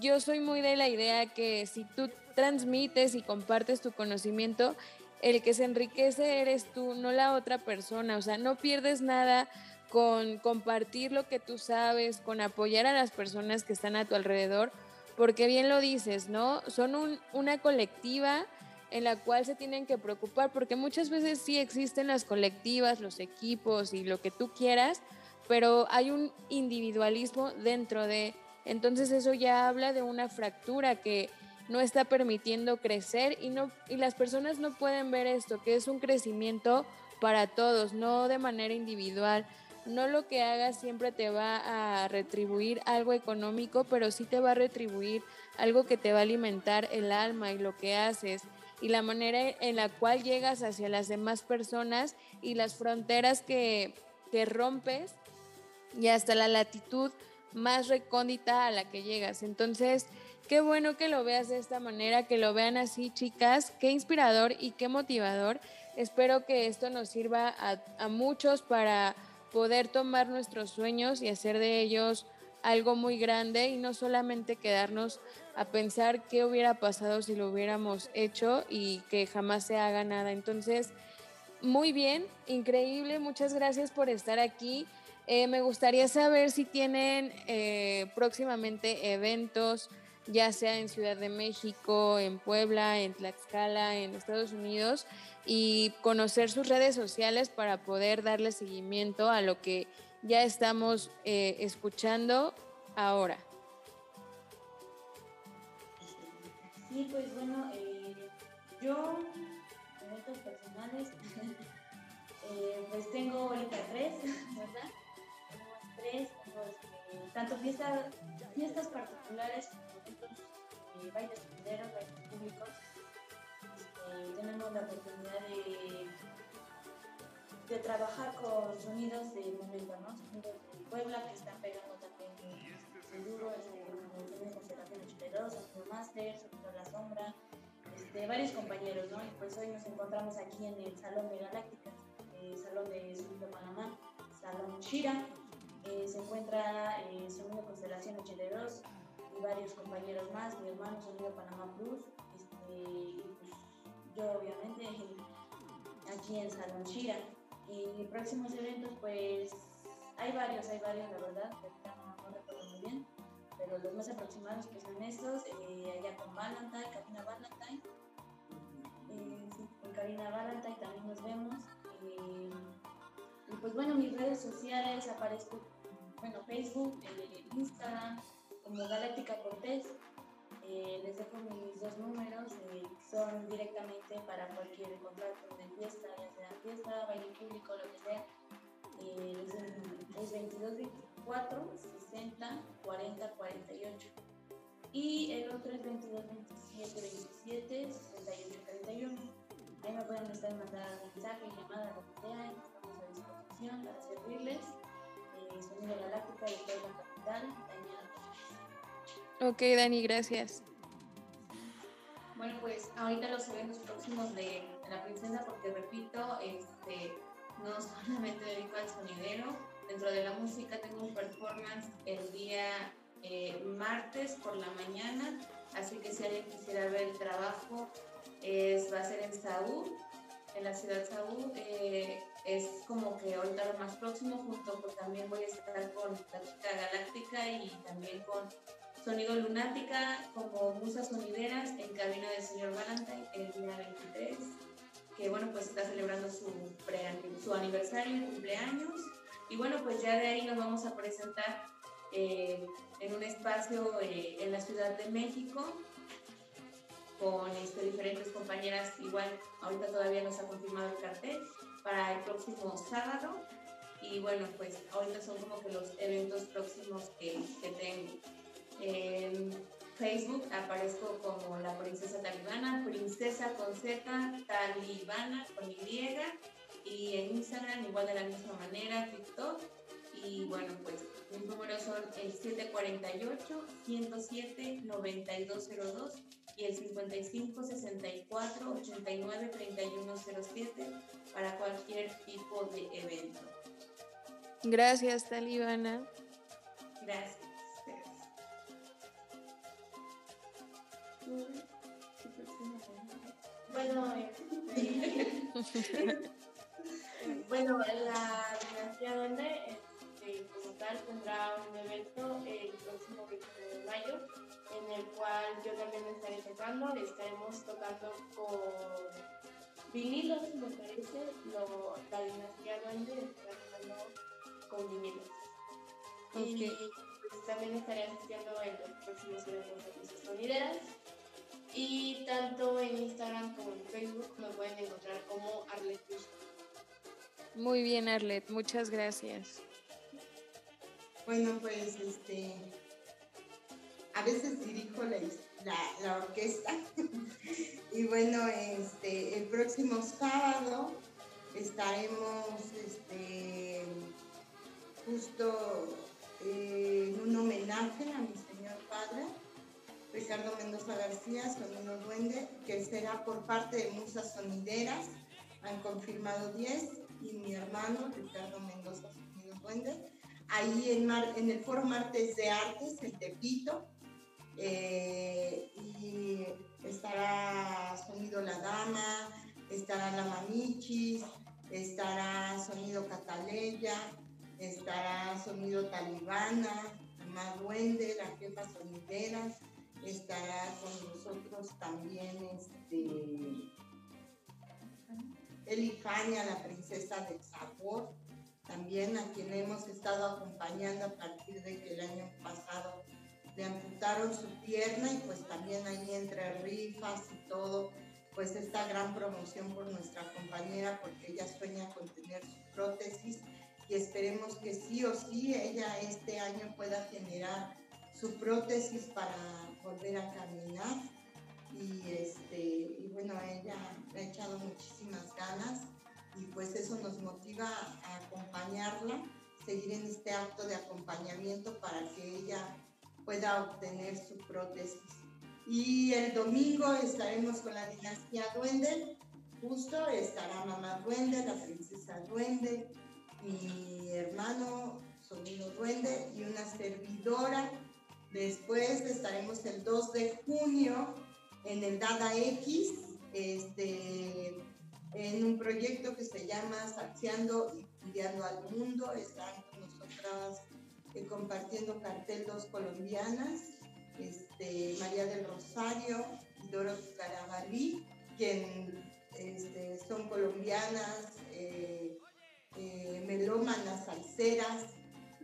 Yo soy muy de la idea que si tú transmites y compartes tu conocimiento, el que se enriquece eres tú, no la otra persona, o sea, no pierdes nada con compartir lo que tú sabes, con apoyar a las personas que están a tu alrededor, porque bien lo dices, ¿no? Son una colectiva en la cual se tienen que preocupar, porque muchas veces sí existen las colectivas, los equipos y lo que tú quieras, pero hay un individualismo dentro de, entonces eso ya habla de una fractura que no está permitiendo crecer y, no, y las personas no pueden ver esto, que es un crecimiento para todos, no de manera individual no lo que hagas siempre te va a retribuir algo económico, pero sí te va a retribuir algo que te va a alimentar el alma y lo que haces y la manera en la cual llegas hacia las demás personas y las fronteras que, que rompes y hasta la latitud más recóndita a la que llegas. Entonces, qué bueno que lo veas de esta manera, que lo vean así, chicas, qué inspirador y qué motivador. Espero que esto nos sirva a, a muchos para poder tomar nuestros sueños y hacer de ellos algo muy grande y no solamente quedarnos a pensar qué hubiera pasado si lo hubiéramos hecho y que jamás se haga nada. Entonces, muy bien, increíble, muchas gracias por estar aquí. Eh, me gustaría saber si tienen eh, próximamente eventos, ya sea en Ciudad de México, en Puebla, en Tlaxcala, en Estados Unidos, y conocer sus redes sociales para poder darle seguimiento a lo que ya estamos eh, escuchando ahora. Sí, pues bueno, eh, yo, eventos personales, [LAUGHS] eh, pues tengo ahorita tres, [LAUGHS] ¿verdad? Tenemos tres, este, tanto fiestas, fiestas particulares como eventos, bailes bailes públicos eh, tenemos la oportunidad de, de trabajar con sonidos de momento, ¿no? Sonidos de Puebla que están pegando también seguro, este, como tenemos Serafín 82, Sonido Master, Sonido La Sombra, este, varios compañeros, ¿no? Y pues hoy nos encontramos aquí en el Salón de Galáctica, el Salón de Sonido Panamá, Salón Shira, eh, se encuentra eh, Sonido Constelación 82 y varios compañeros más, mi hermano Sonido Panamá Plus, este, y pues yo obviamente aquí en Salón Shira. Y próximos eventos, pues hay varios, hay varios, la verdad, no, no recuerdo muy bien, pero los más aproximados que son estos, eh, allá con Valentine, Cabina Valentine, eh, sí, con Karina Valanta y también nos vemos. Eh, y pues bueno, mis redes sociales aparezco, bueno, Facebook, eh, Instagram, como Galáctica Cortés. Eh, les dejo mis dos números, eh, son directamente para cualquier contrato de fiesta, ya sea fiesta, baile público, lo que sea. Eh, es 22 24 60 40 48 y el otro es 22 27 27 68 31 ahí me pueden estar mandando mensaje, llamada, lo que sea y estamos a disposición para servirles. Eh, Sonido Galáctica de la capital Daniela Ok, Dani, gracias. Bueno, pues ahorita los eventos próximos de, la princesa, porque repito, este, no solamente dedico al sonidero, dentro de la música tengo un performance el día eh, martes por la mañana, así que si alguien quisiera ver el trabajo, es, va a ser en Saúl, en la ciudad Saúl, eh, es como que ahorita lo más próximo, junto con también voy a estar con la chica galáctica y también con Sonido Lunática como musas sonideras en cabina del señor Valentine el día 23, que bueno, pues está celebrando su, pre- su aniversario cumpleaños. Y bueno, pues ya de ahí nos vamos a presentar eh, en un espacio eh, en la Ciudad de México con este, diferentes compañeras, igual ahorita todavía no se ha confirmado el cartel, para el próximo sábado. Y bueno, pues ahorita son como que los eventos próximos que, que tengo. En Facebook aparezco como la princesa talibana, princesa con Z, talibana con Y, y en Instagram igual de la misma manera, TikTok. Y bueno, pues mis números son el 748-107-9202 y el 55-64-89-3107 para cualquier tipo de evento. Gracias, Talibana. Gracias. Bueno, este, [LAUGHS] bueno, la dinastía Duende, este, como tal, tendrá un evento el próximo 29 de mayo, en el cual yo también estaré tocando, estaremos tocando con vinilos, me parece, lo, la dinastía Duende está tocando con vinilos. Y pues, también estaré asistiendo en los próximos eventos de Luces Sonideras. Y tanto en Instagram como en Facebook me pueden encontrar como Arlet. Muy bien, Arlet, muchas gracias. Bueno, pues este, a veces dirijo la, la- la orquesta [LAUGHS] y bueno, este, el próximo sábado estaremos este, justo eh, en un homenaje a mi señor padre, Ricardo Mendoza García, Sonido Duende, que será por parte de Musas Sonideras, han confirmado 10, y mi hermano Ricardo Mendoza Sonido Duende. Ahí en, el Foro Martes de Artes, en Tepito, eh, y estará Sonido La Dama, estará La Mamichis, estará Sonido Cataleya, estará Sonido Talibana, Mamá Duende, la jefa sonidera, estará con nosotros también este, Elifania, la princesa del sabor, también a quien hemos estado acompañando a partir de que el año pasado le amputaron su pierna y pues también ahí entre rifas y todo, pues esta gran promoción por nuestra compañera porque ella sueña con tener su prótesis y esperemos que sí o sí ella este año pueda generar su prótesis para volver a caminar y este y bueno ella le ha echado muchísimas ganas y pues eso nos motiva a acompañarla, seguir en este acto de acompañamiento para que ella pueda obtener su prótesis. Y el domingo estaremos con la dinastía Duende, justo estará mamá Duende, la princesa Duende, mi hermano Sonido Duende y una servidora. Después estaremos el 2 de junio en el Dada X, este, en un proyecto que se llama Saciando y Cuidando al Mundo. Están con nosotras eh, compartiendo cartel dos colombianas, este, María del Rosario y Dorothy Carabalí, quien este, son colombianas, eh, eh, melómanas, salseras,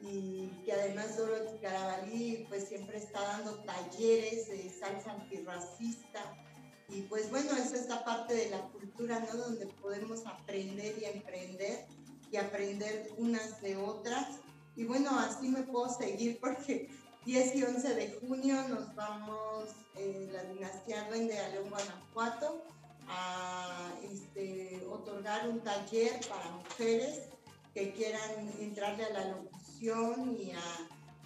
y que además Dorothy Carabalí pues siempre está dando talleres de salsa antirracista. Y pues bueno, es esta parte de la cultura, ¿no? Donde podemos aprender y emprender y aprender unas de otras. Y bueno, así me puedo seguir porque [LAUGHS] 10 y 11 de junio nos vamos en la dinastía Duende a León, Guanajuato, a este, otorgar un taller para mujeres que quieran entrarle a la locución y a,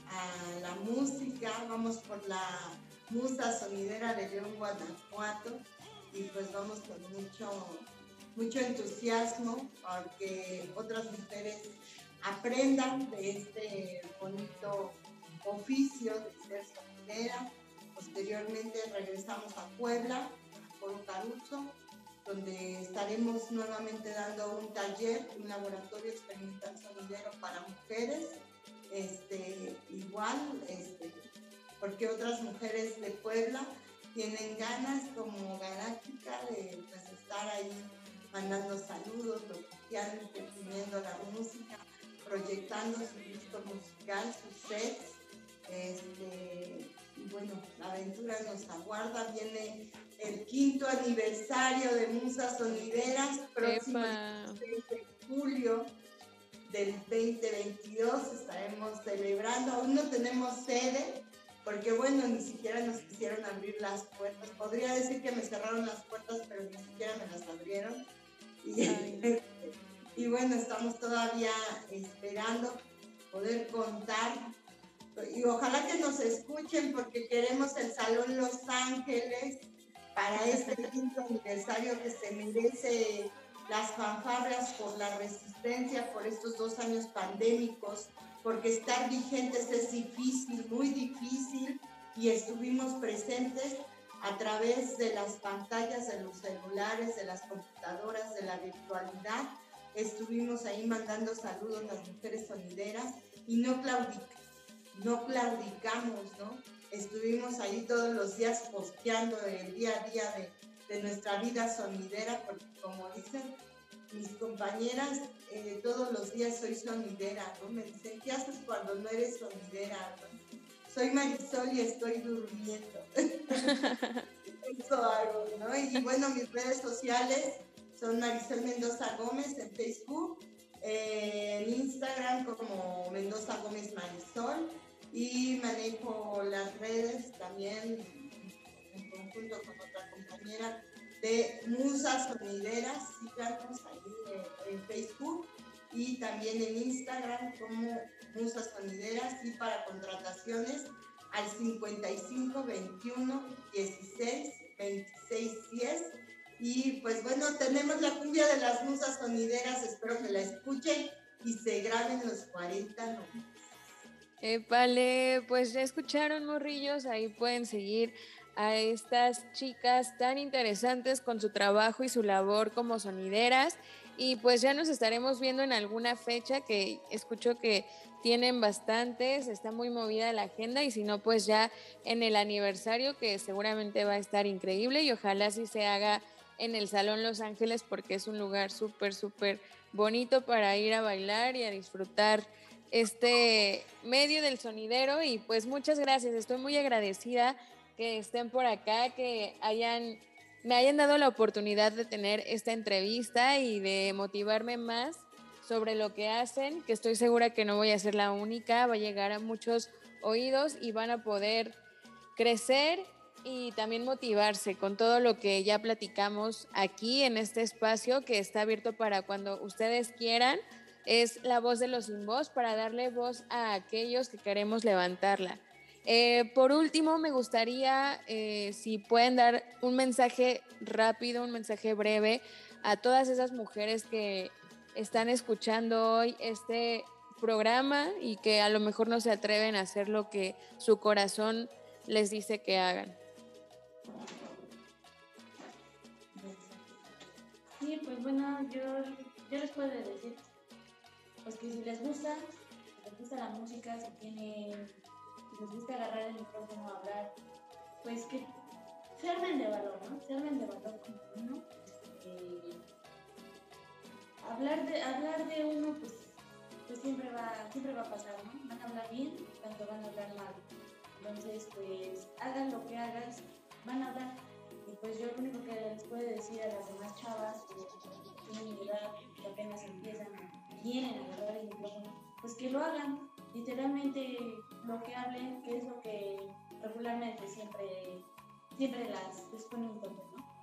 a la música. Vamos por la musa sonidera de León, Guanajuato, y pues vamos con mucho, mucho entusiasmo porque otras mujeres aprendan de este bonito oficio de ser sonidera. Posteriormente regresamos a Puebla, por Caruso, donde estaremos nuevamente dando un taller, un laboratorio experimental sonidero para mujeres. Este, igual, este, porque otras mujeres de Puebla tienen ganas como galáctica de pues, estar ahí mandando saludos, locuteando, definiendo la música, proyectando su disco musical, sus sets. Este, y bueno, la aventura nos aguarda, viene el quinto aniversario de Musas Sonideras, próximo 6 de julio del 2022 estaremos celebrando, aún no tenemos sede, porque bueno, ni siquiera nos quisieron abrir las puertas. Podría decir que me cerraron las puertas, pero ni siquiera me las abrieron. Y, [LAUGHS] y bueno, estamos todavía esperando poder contar. Y ojalá que nos escuchen porque queremos el Salón Los Ángeles para este quinto aniversario que se merece las fanfarrias por la resistencia, por estos dos años pandémicos, porque estar vigentes es difícil, muy difícil, y estuvimos presentes a través de las pantallas de los celulares, de las computadoras, de la virtualidad. Estuvimos ahí mandando saludos a las mujeres sonideras y no, no claudicamos, ¿no? Estuvimos ahí todos los días posteando el día a día de, de nuestra vida sonidera, porque como dicen mis compañeras, eh, todos los días soy sonidera, ¿no? Me dicen, ¿qué haces cuando no eres sonidera? Soy Marisol y estoy durmiendo. [LAUGHS] Eso hago, ¿no? Y bueno, mis redes sociales son Marisol Mendoza Gómez en Facebook, eh, en Instagram como Mendoza Gómez Marisol y manejo las redes también en conjunto con otra compañera de Musas Sonideras, síganos ahí en, Facebook y también en Instagram como Musas Sonideras y para contrataciones al 55 21 16 26 10 y pues bueno, tenemos la cumbia de las musas sonideras, espero que la escuchen y se graben los 40 nombres. Vale, pues ya escucharon, morrillos, ahí pueden seguir a estas chicas tan interesantes con su trabajo y su labor como sonideras. Y pues ya nos estaremos viendo en alguna fecha que escucho que tienen bastantes, está muy movida la agenda y si no, pues ya en el aniversario que seguramente va a estar increíble y ojalá sí se haga en el Salón Los Ángeles porque es un lugar súper, súper bonito para ir a bailar y a disfrutar este medio del sonidero y pues muchas gracias, estoy muy agradecida que estén por acá, que hayan, me hayan dado la oportunidad de tener esta entrevista y de motivarme más sobre lo que hacen, que estoy segura que no voy a ser la única, va a llegar a muchos oídos y van a poder crecer y también motivarse con todo lo que ya platicamos aquí en este espacio que está abierto para cuando ustedes quieran. Es la voz de los sin voz para darle voz a aquellos que queremos levantarla. Eh, por último, me gustaría eh, si pueden dar un mensaje rápido, un mensaje breve a todas esas mujeres que están escuchando hoy este programa y que a lo mejor no se atreven a hacer lo que su corazón les dice que hagan. Sí, pues bueno, yo, yo les puedo decir, pues que si les gusta, si les gusta la música, si tienen les gusta agarrar el micrófono a hablar, pues que se armen de valor, ¿no? Se armen de valor como uno, eh, hablar de hablar de uno pues, pues siempre va siempre va a pasar no van a hablar bien tanto van a hablar mal. Entonces pues hagan lo que hagas van a hablar. Y pues yo lo único que les puedo decir a las demás chavas que tienen edad que apenas empiezan quieren agarrar el micrófono pues que lo hagan literalmente lo que hablen que es lo que regularmente siempre siempre las les pone un tope no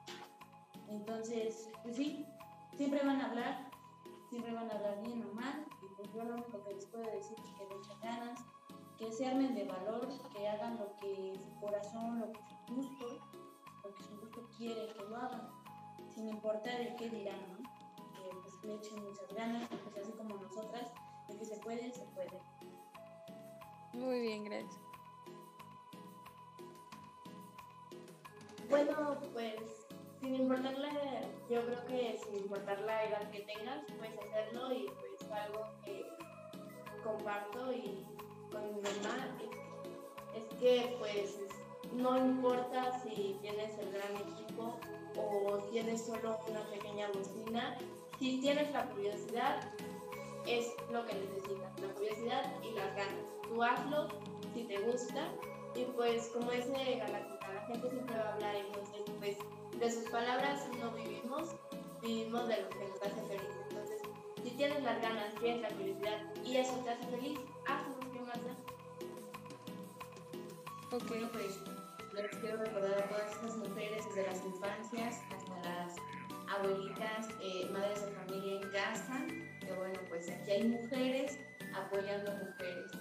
entonces, pues sí, siempre van a hablar, siempre van a hablar bien o mal, y pues yo lo único que les puedo decir es que le echen ganas, que se armen de valor, que hagan lo que su corazón, lo que su gusto, lo que su gusto quiere que lo hagan, sin importar el qué dirán, ¿no? Le echen muchas ganas, pues así como nosotras, de que se puede, se puede. Muy bien, gracias. Bueno, pues sin importar la edad, yo creo que sin importar la edad que tengas, puedes hacerlo y pues algo que comparto y con mi mamá es, es que pues no importa si tienes el gran equipo o tienes solo una pequeña bocina, si tienes la curiosidad es lo que necesitas, la curiosidad y las ganas. Tú hazlo si te gusta y pues como dice Galáctica, la gente siempre va a hablar entonces pues de sus palabras no vivimos, vivimos de lo que nos hace feliz. Entonces, si tienes las ganas, tienes la curiosidad y eso te hace feliz, hazlo, ¿qué más da? Ok, pues les quiero recordar a todas estas mujeres desde las infancias hasta abuelitas, eh, madres de familia en casa, que bueno, pues aquí hay mujeres apoyando mujeres.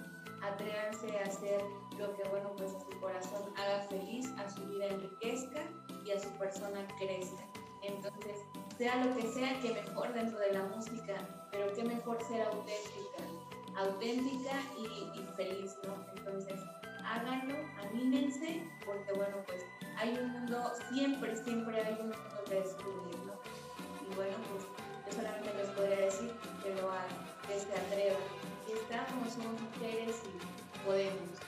Atrévanse a hacer lo que bueno, pues a su corazón haga feliz, a su vida enriquezca y a su persona crezca. Entonces, sea lo que sea, que mejor dentro de la música, pero que mejor ser auténtica, auténtica y, y feliz, ¿no? Entonces, háganlo, anímense, porque bueno, pues hay un mundo, siempre, siempre hay un mundo que descubrir. Y bueno, pues yo solamente les podría decir que lo hagan, que se atrevan, que estamos, somos mujeres y podemos.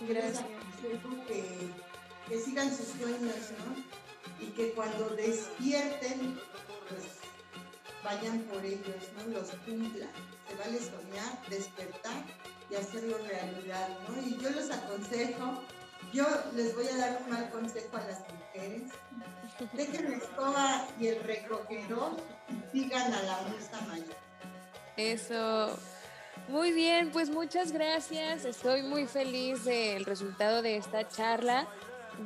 Gracias. Que, que sigan sus sueños, ¿no? Y que cuando despierten, pues vayan por ellos, ¿no? Los cumplan. Se vale soñar, despertar y hacerlo realidad, ¿no? Y yo los aconsejo, yo les voy a dar un mal consejo a las mujeres. Dejen la escoba y el recogedor y sigan a la musa mayor. Eso. Muy bien, pues muchas gracias. Estoy muy feliz del resultado de esta charla.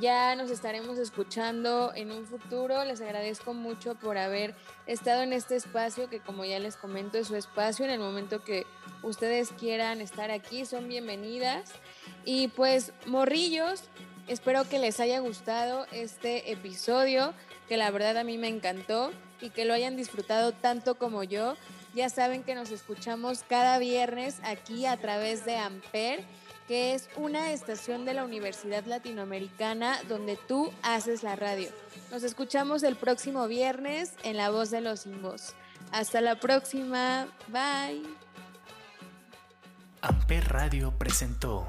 Ya nos estaremos escuchando en un futuro. Les agradezco mucho por haber estado en este espacio, que como ya les comento es su espacio. En el momento que ustedes quieran estar aquí, son bienvenidas. Y pues, morrillos, espero que les haya gustado este episodio, que la verdad a mí me encantó y que lo hayan disfrutado tanto como yo. Ya saben que nos escuchamos cada viernes aquí a través de Amper, que es una estación de la Universidad Latinoamericana donde tú haces la radio. Nos escuchamos el próximo viernes en La Voz de los Sin Voz. Hasta la próxima. Bye. Amper Radio presentó